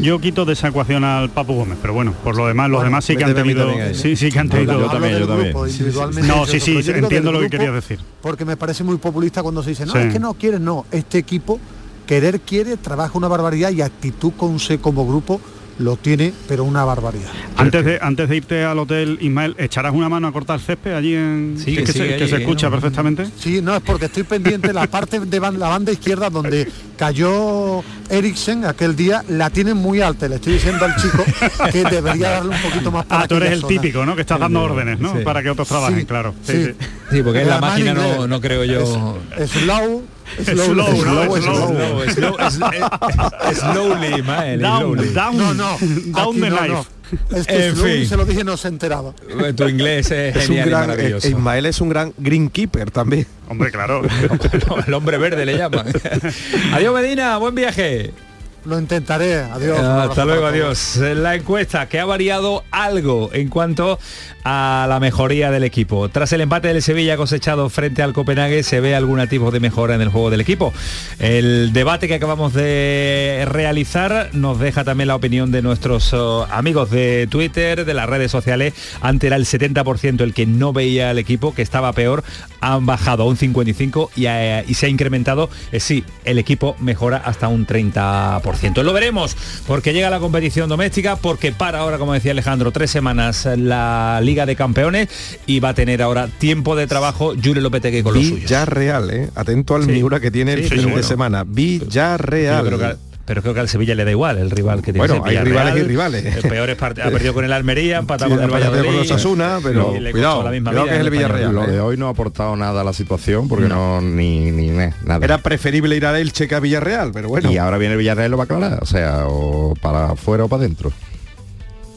Yo quito de esa ecuación al Papu Gómez, pero bueno, por lo demás, los Bueno, demás sí que han tenido. Sí, sí que han tenido. también, yo también, yo también. Grupo, individualmente No, sí, sí, entiendo lo que querías decir. Porque me parece muy populista cuando se dice, no, Sí. es que no quieres, no. Este equipo, querer quiere, trabaja una barbaridad y actitud con C como grupo lo tiene, pero una barbaridad. Antes de, antes de irte al hotel, Ismael, ¿echarás una mano a cortar césped allí en. Sí, que, se, que allí, se escucha perfectamente? Sí, no, es porque estoy pendiente la parte de ban- la banda izquierda donde cayó Eriksen aquel día, la tienen muy alta. Le estoy diciendo al chico que debería darle un poquito más para Ah, tú eres el zona. típico, ¿no? Que estás dando órdenes, ¿no? Sí. Para que otros trabajen, Sí, claro. sí. Sí, porque en la máquina no, no creo yo. Es- Es slow, slow, ¿no? slow, Es slow. slow. Slow, slow, slowly, Ismael, Down, slowly. down, No, no, down the no, knife. no. Es que En Slowly fin. se lo dije y no se enteraba. Tu inglés es, Es un genial y gran, maravilloso. eh, Ismael es un gran greenkeeper también. Hombre, claro. el hombre verde le llaman. Adiós Medina, buen viaje. Lo intentaré. Adiós. Un Hasta luego, adiós. La encuesta que ha variado algo en cuanto a la mejoría del equipo. Tras el empate del Sevilla cosechado frente al Copenhague, se ve algún tipo de mejora en el juego del equipo. El debate que acabamos de realizar nos deja también la opinión de nuestros oh, amigos de Twitter, de las redes sociales. Antes era el 70% el que no veía al equipo, que estaba peor. Han bajado a un 55% y, eh, y se ha incrementado, eh, sí, el equipo mejora hasta un 30%. Lo veremos, porque llega la competición doméstica, porque para ahora, como decía Alejandro, tres semanas la Liga de Campeones y va a tener ahora tiempo de trabajo Julio Lopetegui con los suyos. Villarreal, ¿eh? Atento al Sí. Miura que tiene el Sí, fin de semana. Villarreal. Pero creo que al Sevilla le da igual el rival que tiene. Bueno, hay Villarreal. rivales y rivales. El peor es part- ha perdido con el Almería, empatado Sí, con el Valladolid. con el Osasuna, pero cuidado, la misma cuidado que es el. Villarreal, Lo ¿eh? de hoy no ha aportado nada a la situación porque no, ni, ni eh, nada. Era preferible ir a Elche que a Villarreal, pero bueno. Y ahora viene el Villarreal y lo va a aclarar, o sea, o para afuera o para adentro.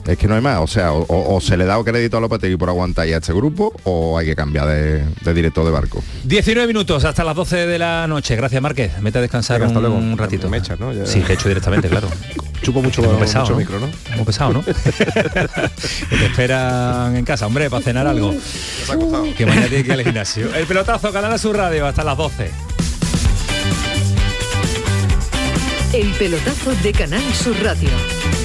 Es que no hay más, o sea, o, o- o se le da crédito a Lopetegui por aguantar ya este grupo o hay que cambiar de, de director de barco. 19 minutos hasta las 12 de la noche. Gracias, Márquez. Mete a descansar Venga, hasta un, luego. ratito. Me echas, ¿no? Ya- Sí, te echo directamente, claro. Chupo mucho, Hemos pesado, mucho ¿no? micro, ¿no? Hemos pesado, ¿no? que te esperan en casa, hombre, para cenar algo. Que mañana tiene que ir al gimnasio. El pelotazo, Canal a su radio, hasta las 12. El pelotazo de Canal Sur Radio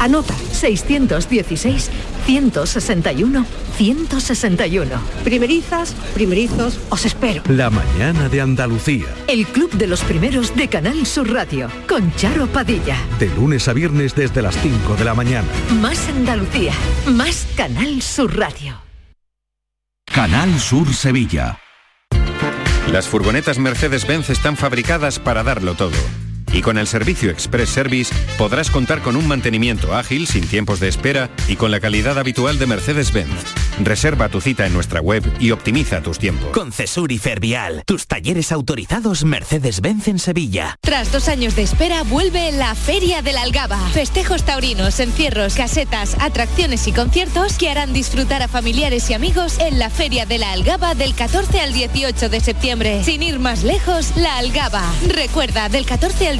Anota 616 161 161. Primerizas, primerizos, os espero. La mañana de Andalucía. El club de los primeros de Canal Sur Radio con Charo Padilla. De lunes a viernes desde las 5 de la mañana. Más Andalucía, más Canal Sur Radio. Canal Sur Sevilla. Las furgonetas Mercedes-Benz están fabricadas para darlo todo. Y con el servicio Express Service podrás contar con un mantenimiento ágil, sin tiempos de espera y con la calidad habitual de Mercedes-Benz. Reserva tu cita en nuestra web y optimiza tus tiempos. Con Cesur y Fervial, tus talleres autorizados Mercedes-Benz en Sevilla. Tras dos años de espera, vuelve la Feria de la Algaba. Festejos taurinos, encierros, casetas, atracciones y conciertos que harán disfrutar a familiares y amigos en la Feria de la Algaba del 14 al 18 de septiembre. Sin ir más lejos, la Algaba. Recuerda, del 14 al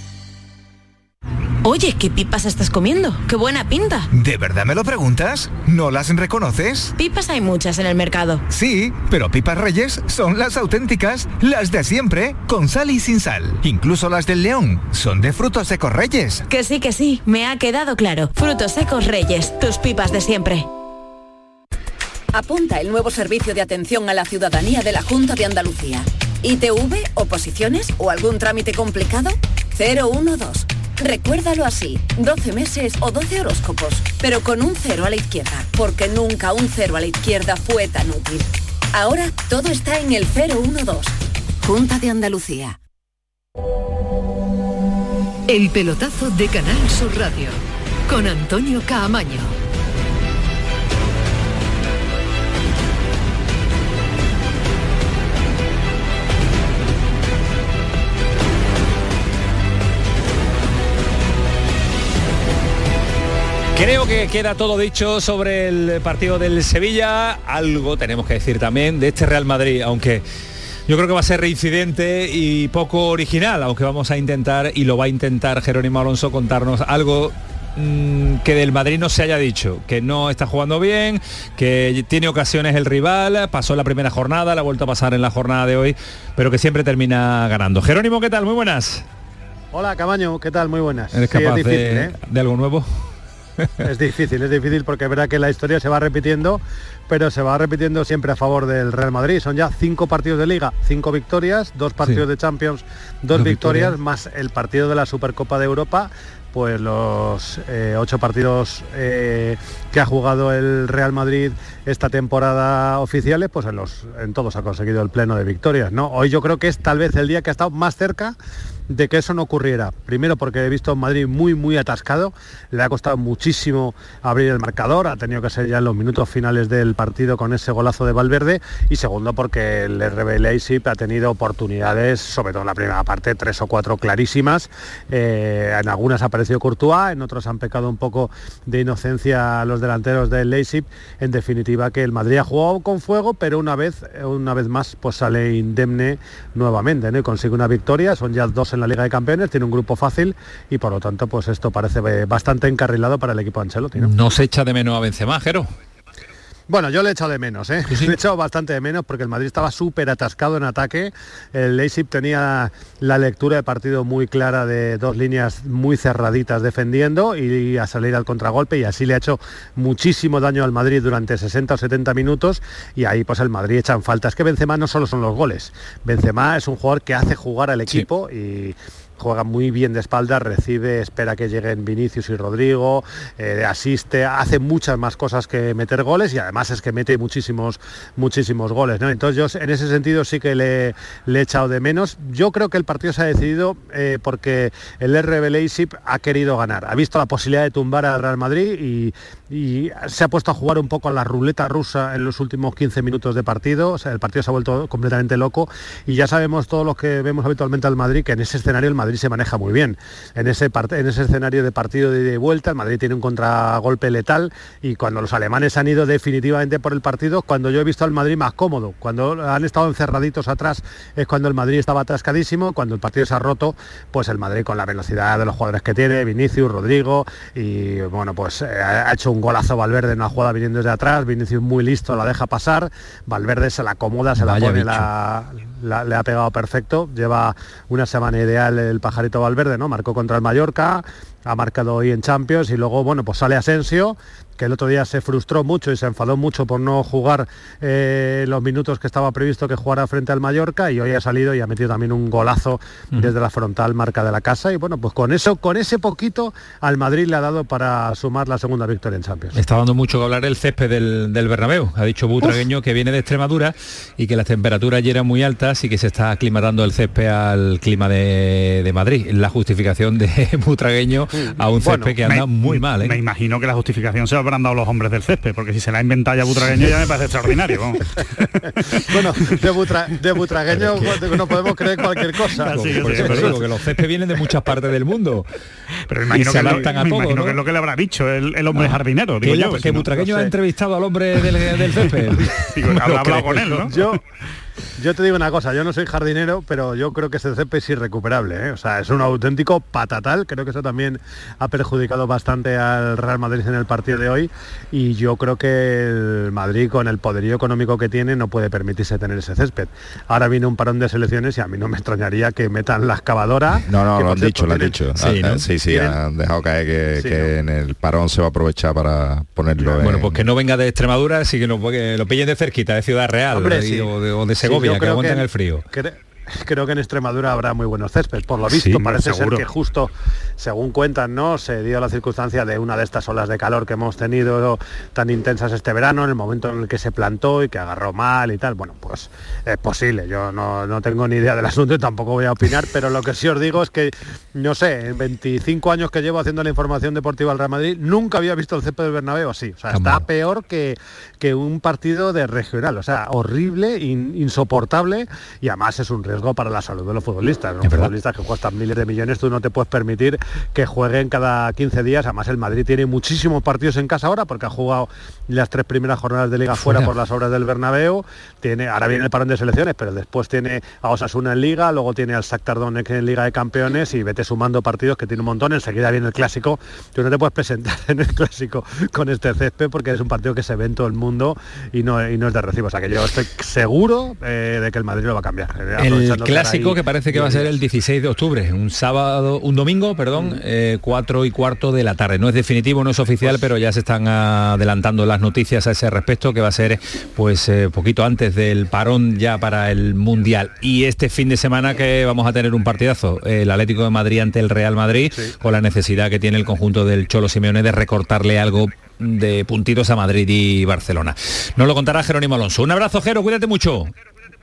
Oye, ¿qué pipas estás comiendo? ¡Qué buena pinta! ¿De verdad me lo preguntas? ¿No las reconoces? Pipas hay muchas en el mercado. Sí, pero pipas reyes son las auténticas, las de siempre, con sal y sin sal. Incluso las del león son de frutos secos reyes. Que sí, que sí, me ha quedado claro. Frutos secos reyes, tus pipas de siempre. Apunta el nuevo servicio de atención a la ciudadanía de la Junta de Andalucía. ITV, oposiciones o algún trámite complicado? 012. Recuérdalo así, 12 meses o 12 horóscopos, pero con un cero a la izquierda, porque nunca un cero a la izquierda fue tan útil. Ahora todo está en el 012. Junta de Andalucía. El pelotazo de Canal Sur Radio con Antonio Caamaño. Creo que queda todo dicho sobre el partido del Sevilla. Algo tenemos que decir también de este Real Madrid, aunque yo creo que va a ser reincidente y poco original, aunque vamos a intentar, y lo va a intentar Jerónimo Alonso, contarnos algo mm, que del Madrid no se haya dicho, que no está jugando bien, que tiene ocasiones el rival, pasó la primera jornada, la ha vuelto a pasar en la jornada de hoy, pero que siempre termina ganando. Jerónimo, ¿qué tal? Muy buenas. Hola, Camaño, ¿qué tal? Muy buenas. ¿Eres Sí, es capaz difícil, de, ¿eh? de algo nuevo? Es difícil, es difícil porque es verdad que la historia se va repitiendo, pero se va repitiendo siempre a favor del Real Madrid. Son ya cinco partidos de liga, cinco victorias, dos partidos de Champions, dos, Dos victorias, victorias. más el partido de la Supercopa de Europa, pues los eh, ocho partidos eh, que ha jugado el Real Madrid esta temporada oficiales, pues en los en todos ha conseguido el pleno de victorias. ¿no? Hoy yo creo que es tal vez el día que ha estado más cerca de que eso no ocurriera. Primero porque he visto a Madrid muy muy atascado, le ha costado muchísimo abrir el marcador, ha tenido que ser ya en los minutos finales del partido con ese golazo de Valverde y segundo porque el RB Leipzig ha tenido oportunidades, sobre todo en la primera parte, tres o cuatro clarísimas. Eh, en algunas ha aparecido Courtois, en otros han pecado un poco de inocencia los delanteros del Leipzig. En definitiva que el Madrid ha jugado con fuego, pero una vez una vez más pues sale indemne nuevamente, ¿no? Consigue una victoria, son ya dos la Liga de Campeones, tiene un grupo fácil y por lo tanto pues esto parece eh, bastante encarrilado para el equipo Ancelotti. ¿no? No se echa de menos a Benzema, Jero. Bueno, yo le he echado de menos, ¿eh? Le he echado bastante de menos porque el Madrid estaba súper atascado en ataque. El Leipzig tenía la lectura de partido muy clara de dos líneas muy cerraditas defendiendo y a salir al contragolpe y así le ha hecho muchísimo daño al Madrid durante 60 o 70 minutos y ahí pues el Madrid echa en falta. Es que Benzema no solo son los goles. Benzema es un jugador que hace jugar al equipo y juega muy bien de espaldas, recibe, espera que lleguen Vinicius y Rodrigo, eh, asiste, hace muchas más cosas que meter goles y además es que mete muchísimos, muchísimos goles. ¿no? Entonces yo en ese sentido sí que le, le he echado de menos. Yo creo que el partido se ha decidido eh, porque el RB Leipzig ha querido ganar, ha visto la posibilidad de tumbar al Real Madrid y, y se ha puesto a jugar un poco a la ruleta rusa en los últimos 15 minutos de partido, el partido se ha vuelto completamente loco. Y ya sabemos todos los que vemos habitualmente al Madrid que en ese escenario el Madrid se maneja muy bien. En ese, en ese escenario de partido de ida y vuelta, el Madrid tiene un contragolpe letal. Y cuando los alemanes han ido definitivamente por el partido, cuando yo he visto al Madrid más cómodo, cuando han estado encerraditos atrás es cuando el Madrid estaba atascadísimo, cuando el partido se ha roto, pues el Madrid con la velocidad de los jugadores que tiene, Vinicius, Rodrigo y bueno, pues eh, ha hecho un golazo Valverde en una jugada viniendo desde atrás, Vinicius muy listo, la deja pasar, Valverde se la acomoda, se la pone, le ha pegado perfecto, lleva una semana ideal el pajarito Valverde, ¿no? Marcó contra el Mallorca, ha marcado hoy en Champions y luego, bueno, pues sale Asensio, que el otro día se frustró mucho y se enfadó mucho por no jugar eh, los minutos que estaba previsto que jugara frente al Mallorca y hoy ha salido y ha metido también un golazo desde la frontal marca de la casa y bueno, pues con eso, con ese poquito al Madrid le ha dado para sumar la segunda victoria en Champions. Está dando mucho que hablar el césped del, del Bernabéu. Ha dicho Butragueño que viene de Extremadura y que las temperaturas ya eran muy altas y que se está aclimatando el césped al clima de, de Madrid. La justificación de Butragueño a un césped que anda muy mal. ¿eh? Me imagino que la justificación se habrán dado los hombres del césped, porque si se la ha inventado ya Butragueño ya me parece extraordinario. bueno, de, Butragueño no podemos creer cualquier cosa. que los céspedes vienen de muchas partes del mundo. Pero imagino, que, lo, a imagino que es lo que le habrá dicho el, hombre ah, jardinero. Digo yo, que Butragueño ha entrevistado al hombre del, del césped. ha hablado con él, ¿no? Yo, yo te digo una cosa, yo no soy jardinero, pero yo creo que ese césped es irrecuperable. ¿eh? O sea, es un auténtico patatal. Creo que eso también ha perjudicado bastante al Real Madrid en el partido de hoy. Y yo creo que el Madrid, con el poderío económico que tiene, no puede permitirse tener ese césped. Ahora viene un parón de selecciones y a mí no me extrañaría que metan la excavadora. No, no, lo han dicho, lo han dicho. Sí, ah, sí, sí, han dejado caer que, en el parón se va a aprovechar para ponerlo. Bueno, pues que no venga de Extremadura, así que, lo pillen de cerquita, de Ciudad Real o, de, Segovia, que aguanten el frío creo que en Extremadura habrá muy buenos céspedes. Por lo visto, parece ser que justo, según cuentan, ¿no? Se dio la circunstancia de una de estas olas de calor que hemos tenido tan intensas este verano, en el momento en el que se plantó y que agarró mal y tal. Bueno, pues es posible. Yo no, tengo ni idea del asunto y tampoco voy a opinar, pero lo que sí os digo es que, no sé, en 25 años que llevo haciendo la información deportiva al Real Madrid, nunca había visto el césped del Bernabéu así. O sea, está peor que, que un partido de regional. O sea, horrible, insoportable y además es un riesgo para la salud de los futbolistas. Los futbolistas que cuestan miles de millones, tú no te puedes permitir que jueguen cada 15 días. Además, el Madrid tiene muchísimos partidos en casa ahora porque ha jugado las tres primeras jornadas de liga fuera por las obras del Bernabéu. Tiene, ahora viene el parón de selecciones, pero después tiene a Osasuna en liga, luego tiene al Shakhtar Donetsk en Liga de Campeones y vete sumando partidos que tiene un montón. Enseguida viene el clásico. Tú no te puedes presentar en el clásico con este césped porque es un partido que se ve en todo el mundo y no, y no es de recibo. O sea que yo estoy seguro eh, de que el Madrid lo va a cambiar. Eh, el clásico que parece que va a ser el 16 de octubre, un sábado, un domingo, perdón, 4 mm. eh, y cuarto de la tarde. No es definitivo, no es oficial, pues pero ya se están adelantando las noticias a ese respecto, que va a ser pues eh, poquito antes del parón ya para el Mundial. Y este fin de semana que vamos a tener un partidazo, el Atlético de Madrid ante el Real Madrid, con la necesidad que tiene el conjunto del Cholo Simeone de recortarle algo de puntitos a Madrid y Barcelona. Nos lo contará Jerónimo Alonso. Un abrazo, Jero, cuídate mucho.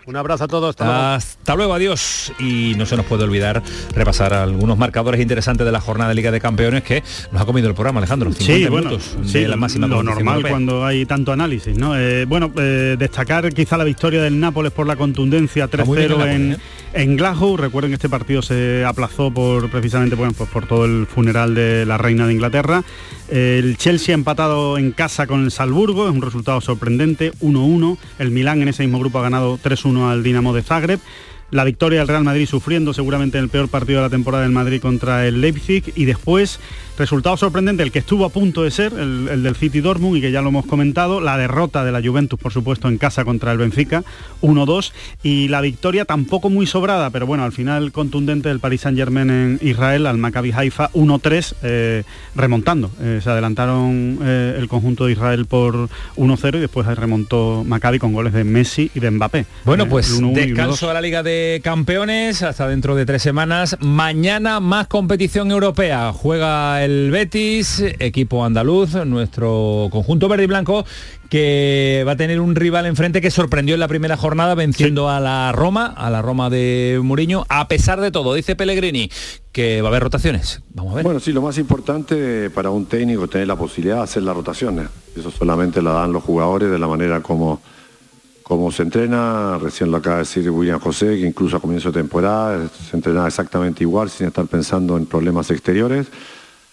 Un abrazo a todos. Hasta, luego. adiós. Y no se nos puede olvidar repasar algunos marcadores interesantes de la jornada de Liga de Campeones que nos ha comido el programa, Alejandro. 50 sí, minutos sí, la máxima lo normal cuando hay tanto análisis. ¿no? Eh, bueno, eh, destacar quizá la victoria del Nápoles por la contundencia 3-0 en, ¿eh? en Glasgow. Recuerden que este partido se aplazó por precisamente bueno, pues por todo el funeral de la reina de Inglaterra. El Chelsea ha empatado en casa con el Salzburgo, es un resultado sorprendente, 1-1. El Milán en ese mismo grupo ha ganado 3-1 al Dinamo de Zagreb la victoria del Real Madrid sufriendo seguramente el peor partido de la temporada del Madrid contra el Leipzig y después resultado sorprendente el que estuvo a punto de ser el, del City Dortmund y que ya lo hemos comentado la derrota de la Juventus por supuesto en casa contra el Benfica 1-2 y la victoria tampoco muy sobrada pero bueno al final contundente del Paris Saint Germain en Israel al Maccabi Haifa 1-3 eh, remontando. Eh, se adelantaron eh, el conjunto de Israel por 1-0 y después remontó Maccabi con goles de Messi y de Mbappé. Bueno pues descanso a la Liga de de Campeones hasta dentro de tres semanas. Mañana más competición europea. Juega el Betis, equipo andaluz, nuestro conjunto verde y blanco que va a tener un rival enfrente que sorprendió en la primera jornada venciendo a la Roma, a la Roma de Mourinho, a pesar de todo, dice Pellegrini, que va a haber rotaciones. Vamos a ver. Bueno, sí, lo más importante para un técnico es tener la posibilidad de hacer las rotaciones. Eso solamente la dan los jugadores de la manera como, como se entrena. Recién lo acaba de decir William José, que incluso a comienzo de temporada se entrenaba exactamente igual sin estar pensando en problemas exteriores.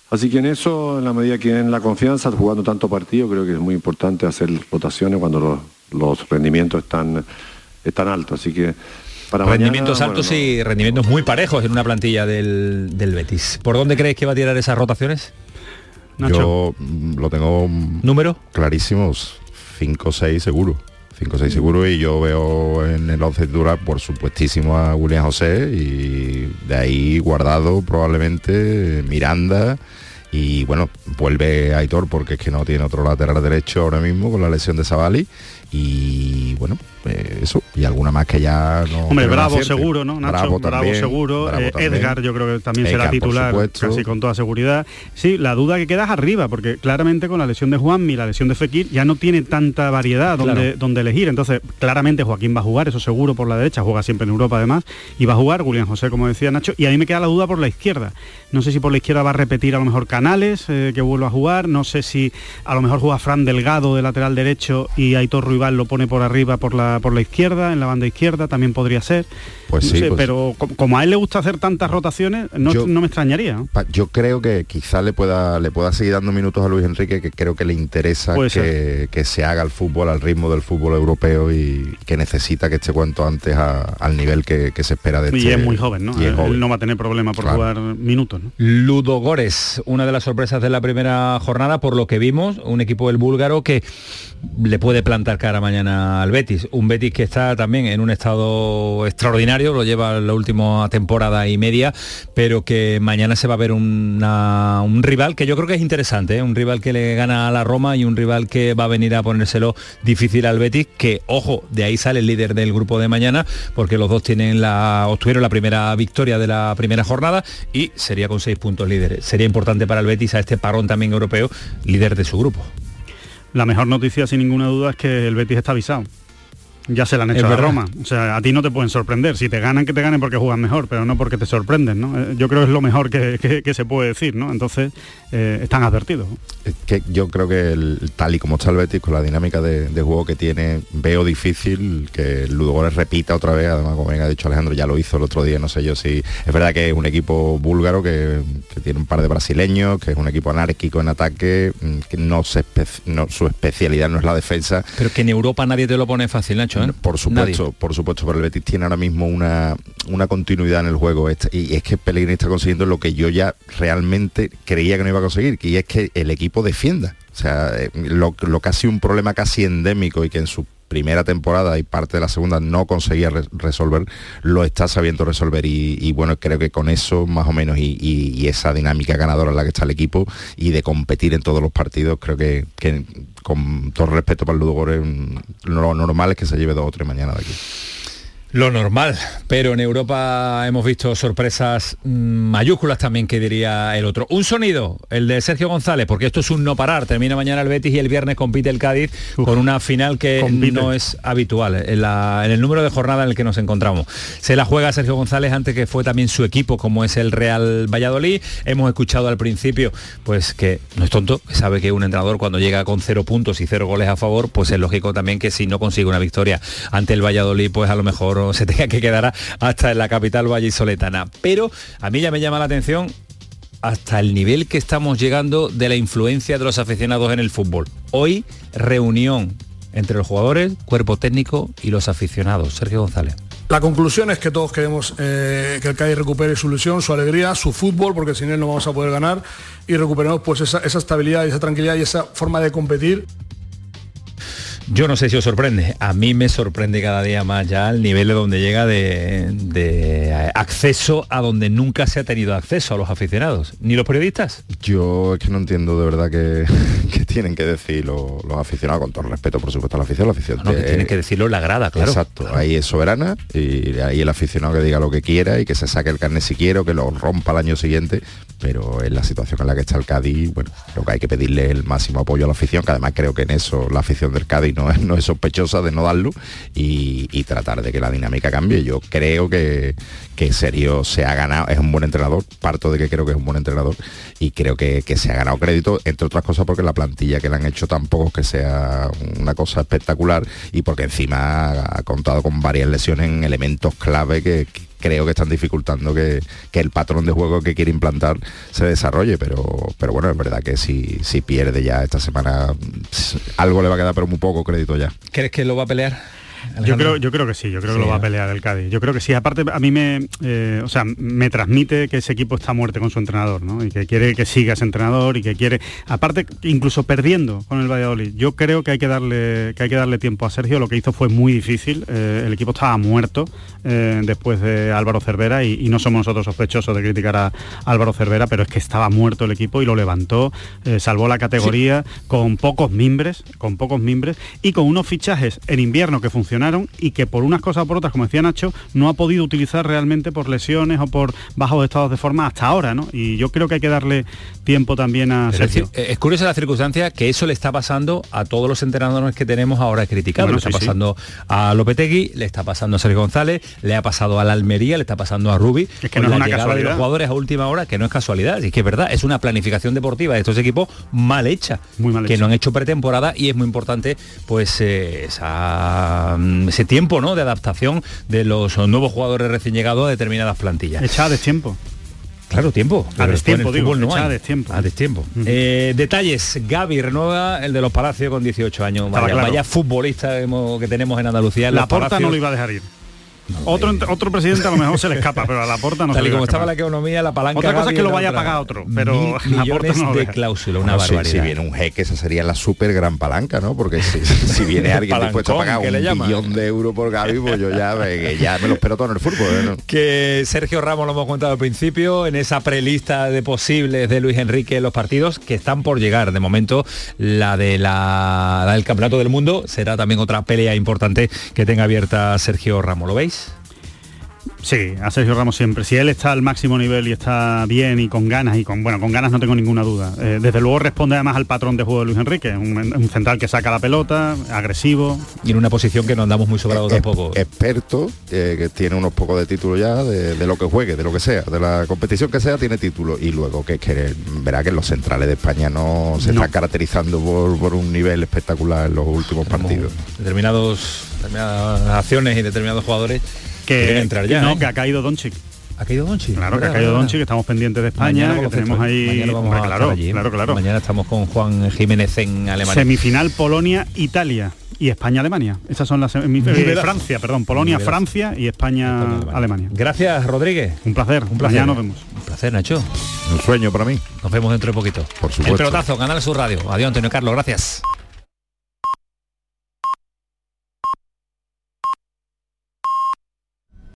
Así que en eso, en la medida que den la confianza, jugando tanto partido, creo que es muy importante hacer rotaciones cuando los, los rendimientos están, están altos. Así que para rendimientos mañana, altos bueno, y rendimientos muy parejos en una plantilla del, del Betis. ¿Por dónde creéis que va a tirar esas rotaciones? Yo lo tengo ¿Número? clarísimos, 5 o 6 seguro. 5 o 6 seguro y yo veo en el 11 titular por supuestísimo a William José y de ahí guardado probablemente Miranda y bueno, vuelve Aitor porque es que no tiene otro lateral derecho ahora mismo con la lesión de Savali y bueno, eh, eso y alguna más que ya no Hombre, Bravo seguro, ¿no? Nacho, Bravo, Bravo, seguro, Bravo eh. Edgar yo creo que también será Edgar, titular casi con toda seguridad. Sí, la duda que queda es arriba, porque claramente con la lesión de Juanmi, la lesión de Fekir, ya no tiene tanta variedad donde, Claro. donde elegir. Entonces, claramente Joaquín va a jugar, eso seguro por la derecha, juega siempre en Europa además, y va a jugar Julián José, como decía Nacho, y a mí me queda la duda por la izquierda. No sé si por la izquierda va a repetir a lo mejor Canales, eh, que vuelva a jugar, no sé si a lo mejor juega Fran Delgado de lateral derecho y Aitor Ruibal lo pone por arriba por la, por la izquierda, en la banda izquierda, también podría ser. Pues No sí, sé, pues- pero co- como a él le gusta hacer tantas rotaciones, no, Yo- no me extrañaría. Yo creo que quizá le pueda le pueda seguir dando minutos a Luis Enrique, que creo que le interesa que, que se haga el fútbol al ritmo del fútbol europeo y que necesita que esté cuanto antes a- al nivel que, que se espera de Y este. es muy joven, ¿no? y es Él, joven. él no va a tener problema por Claro. jugar minutos, ¿no? Ludo Gores, una de las sorpresas de la primera jornada, por lo que vimos, un equipo del búlgaro que le puede plantar cara mañana al Betis. Un Betis que está también en un estado extraordinario, lo lleva la última temporada y media, pero que mañana se va a ver una- un rival que yo creo que es interesante, ¿eh? un rival que le gana a la Roma y un rival que va a venir a ponérselo difícil al Betis, que ojo, de ahí sale el líder del grupo de mañana, porque los dos tienen la, obtuvieron la primera victoria de la primera jornada y sería con seis puntos líderes. Sería importante para el Betis a este parón también europeo, líder de su grupo. La mejor noticia, sin ninguna duda, es que el Betis está avisado. Ya se la han hecho a. Roma. O sea, a ti no te pueden sorprender. Si te ganan, que te ganen porque juegan mejor, pero no porque te sorprenden, ¿no? Eh, Yo creo que es lo mejor que, que- que se puede decir, ¿no? Entonces, eh, están advertidos. Es que yo creo que el- tal y como está el Betis con la dinámica de, de juego que tiene veo difícil que el Ludogorets repita otra vez además como bien ha dicho Alejandro ya lo hizo el otro día no sé yo si es verdad que es un equipo búlgaro que, que tiene un par de brasileños que es un equipo anárquico en ataque mm, que no, se espe- no su especialidad no es la defensa Pero que en Europa nadie te lo pone fácil, Nacho. ¿Eh? por supuesto, por supuesto, pero el Betis tiene ahora mismo una, una continuidad en el juego y es que Pellegrini está consiguiendo lo que yo ya realmente creía que no iba a conseguir, y es que el equipo defienda. O sea, eh, lo, lo casi un problema casi endémico y que en su primera temporada y parte de la segunda no conseguía re- resolver, lo está sabiendo resolver y, bueno, creo que con eso más o menos y, esa dinámica ganadora en la que está el equipo y de competir en todos los partidos, creo que, con todo respeto para el Ludogorets, mm, lo normal es que se lleve dos o tres mañana de aquí. Lo normal, pero en Europa hemos visto sorpresas mm, mayúsculas también que diría el otro. Un sonido, el de Sergio González, porque esto es un no parar. Termina mañana el Betis y el viernes compite el Cádiz con una final que compite. no es habitual en, la- en el número de jornada en el que nos encontramos. Se la juega Sergio González antes que fue también su equipo, como es el Real Valladolid. Hemos escuchado al principio, pues que no es tonto, que sabe que un entrenador cuando llega con cero puntos y cero goles a favor, pues es lógico también que si no consigue una victoria ante el Valladolid, pues a lo mejor se tenga que quedar hasta en la capital vallisoletana. Pero a mí ya me llama la atención hasta el nivel que estamos llegando de la influencia de los aficionados en el fútbol. Hoy, reunión entre los jugadores, cuerpo técnico y los aficionados. Sergio González. La conclusión es que todos queremos eh, que el Cádiz recupere su ilusión, su alegría, su fútbol, porque sin él no vamos a poder ganar y recuperemos pues esa, esa estabilidad esa tranquilidad y esa forma de competir. Yo no sé si os sorprende, a mí me sorprende cada día más ya el nivel de donde llega de, de acceso a donde nunca se ha tenido acceso a los aficionados, ni los periodistas. Yo es que no entiendo de verdad que, que tienen que decir los, los aficionados, con todo el respeto por supuesto a la afición, la afición No, que te- tienen que decirlo la grada, claro. Exacto, ahí es soberana y ahí el aficionado que diga lo que quiera y que se saque el carnet si quiere o que lo rompa al año siguiente, pero en la situación en la que está el Cádiz, bueno, creo que hay que pedirle el máximo apoyo a la afición, que además creo que en eso la afición del Cádiz no es, sospechosa de no darlo y, y tratar de que la dinámica cambie. Yo creo que, que Serio se ha ganado, es un buen entrenador, parto de que creo que es un buen entrenador y creo que, que se ha ganado crédito, entre otras cosas porque la plantilla que le han hecho tampoco es que sea una cosa espectacular y porque encima ha contado con varias lesiones en elementos clave que creo que están dificultando que, que el patrón de juego que quiere implantar se desarrolle, pero, pero bueno, es verdad que si, si pierde ya esta semana, pss, algo le va a quedar, pero muy poco crédito ya. ¿Crees que lo va a pelear? Yo creo, yo creo que sí, yo creo Sí, que lo va a ¿no? pelear el Cádiz. Yo creo que sí. Aparte, a mí me, eh, o sea, me transmite que ese equipo está a muerte con su entrenador, ¿no? Y que quiere que siga ese entrenador y que quiere, aparte, incluso perdiendo con el Valladolid. Yo creo que hay que darle, que hay que darle tiempo a Sergio. Lo que hizo fue muy difícil. Eh, el equipo estaba muerto eh, después de Álvaro Cervera y, y no somos nosotros sospechosos de criticar a Álvaro Cervera, pero es que estaba muerto el equipo y lo levantó, eh, salvó la categoría con pocos mimbres, con pocos mimbres y con unos fichajes en invierno que funcionaron y que por unas cosas o por otras, como decía Nacho, no ha podido utilizar realmente por lesiones o por bajos estados de forma hasta ahora, ¿no? Y yo creo que hay que darle tiempo también a Pero Sergio. eh, es curiosa la circunstancia que eso le está pasando a todos los entrenadores que tenemos ahora criticados. Bueno, le está sí, sí. pasando a Lopetegui, le está pasando a Sergio González, le ha pasado a la Almería, le está pasando a Rubi. Es que no es una llegada de casualidad. los jugadores a última hora, que no es casualidad, y es que es verdad, es una planificación deportiva de estos equipos mal hecha, Muy mal que hecha. no han hecho pretemporada y es muy importante pues eh, esa, mm, ese tiempo ¿no? de adaptación de los nuevos jugadores recién llegados a determinadas plantillas. Echada de tiempo. Claro, tiempo. A destiempo, digo, no a destiempo. A destiempo. Eh, detalles, Gaby renueva el de los Palacios con 18 años. Vaya, claro. vaya futbolista que tenemos en Andalucía. en La los porta no lo iba a dejar ir. Otro, otro presidente a lo mejor se le escapa, pero a la porta no se Tal y le como estaba la economía, la palanca. Otra cosa es que lo vaya a pagar otro, pero Mil la porta millones no lo de deja. cláusula, una Bueno, barbaridad. si, viene un jeque, esa sería la súper gran palanca, ¿no? Porque si, si viene alguien dispuesto a pagar le un llaman. billón de euros por Gaby, pues yo ya, me- que ya me lo espero todo en el fútbol. ¿eh? ¿no? que Sergio Ramos lo hemos contado al principio en esa prelista de posibles de Luis Enrique en los partidos que están por llegar de momento la de la, la del campeonato del mundo será también otra pelea importante que tenga abierta Sergio Ramos lo veis Sí, a Sergio Ramos siempre. Si él está al máximo nivel y está bien y con ganas, y con bueno, con ganas no tengo ninguna duda. Eh, desde luego responde además al patrón de juego de Luis Enrique, un, un central que saca la pelota, agresivo. y en una posición que no andamos muy sobrados Es- tampoco Experto, eh, que tiene unos pocos de títulos ya, de, de lo que juegue, de lo que sea, de la competición que sea, tiene título. Y luego que, que verá que los centrales de España no se No. están caracterizando por, por un nivel espectacular en los últimos partidos. determinados determinadas acciones y determinados jugadores Que, entrar ya no, ¿eh? que ha caído Donchik. ha caído Donchi Claro, que ha caído Donchik, que estamos pendientes de España, Mañana que tenemos ahí. Mañana vamos Hombre, a claro, estar allí. claro, claro. Mañana estamos con Juan Jiménez en Alemania. Semifinal Polonia-Italia y España-Alemania. Esas son las semifinales. Nivelazo. Francia, perdón, Polonia-Francia y España-Alemania. Gracias, Rodríguez. Un placer. Un placer. Mañana nos vemos. Un placer, Nacho. Un sueño para mí. Nos vemos dentro de poquito. Por El supuesto. pelotazo, Canal Sur Radio. Adiós, Antonio Carlos. Gracias.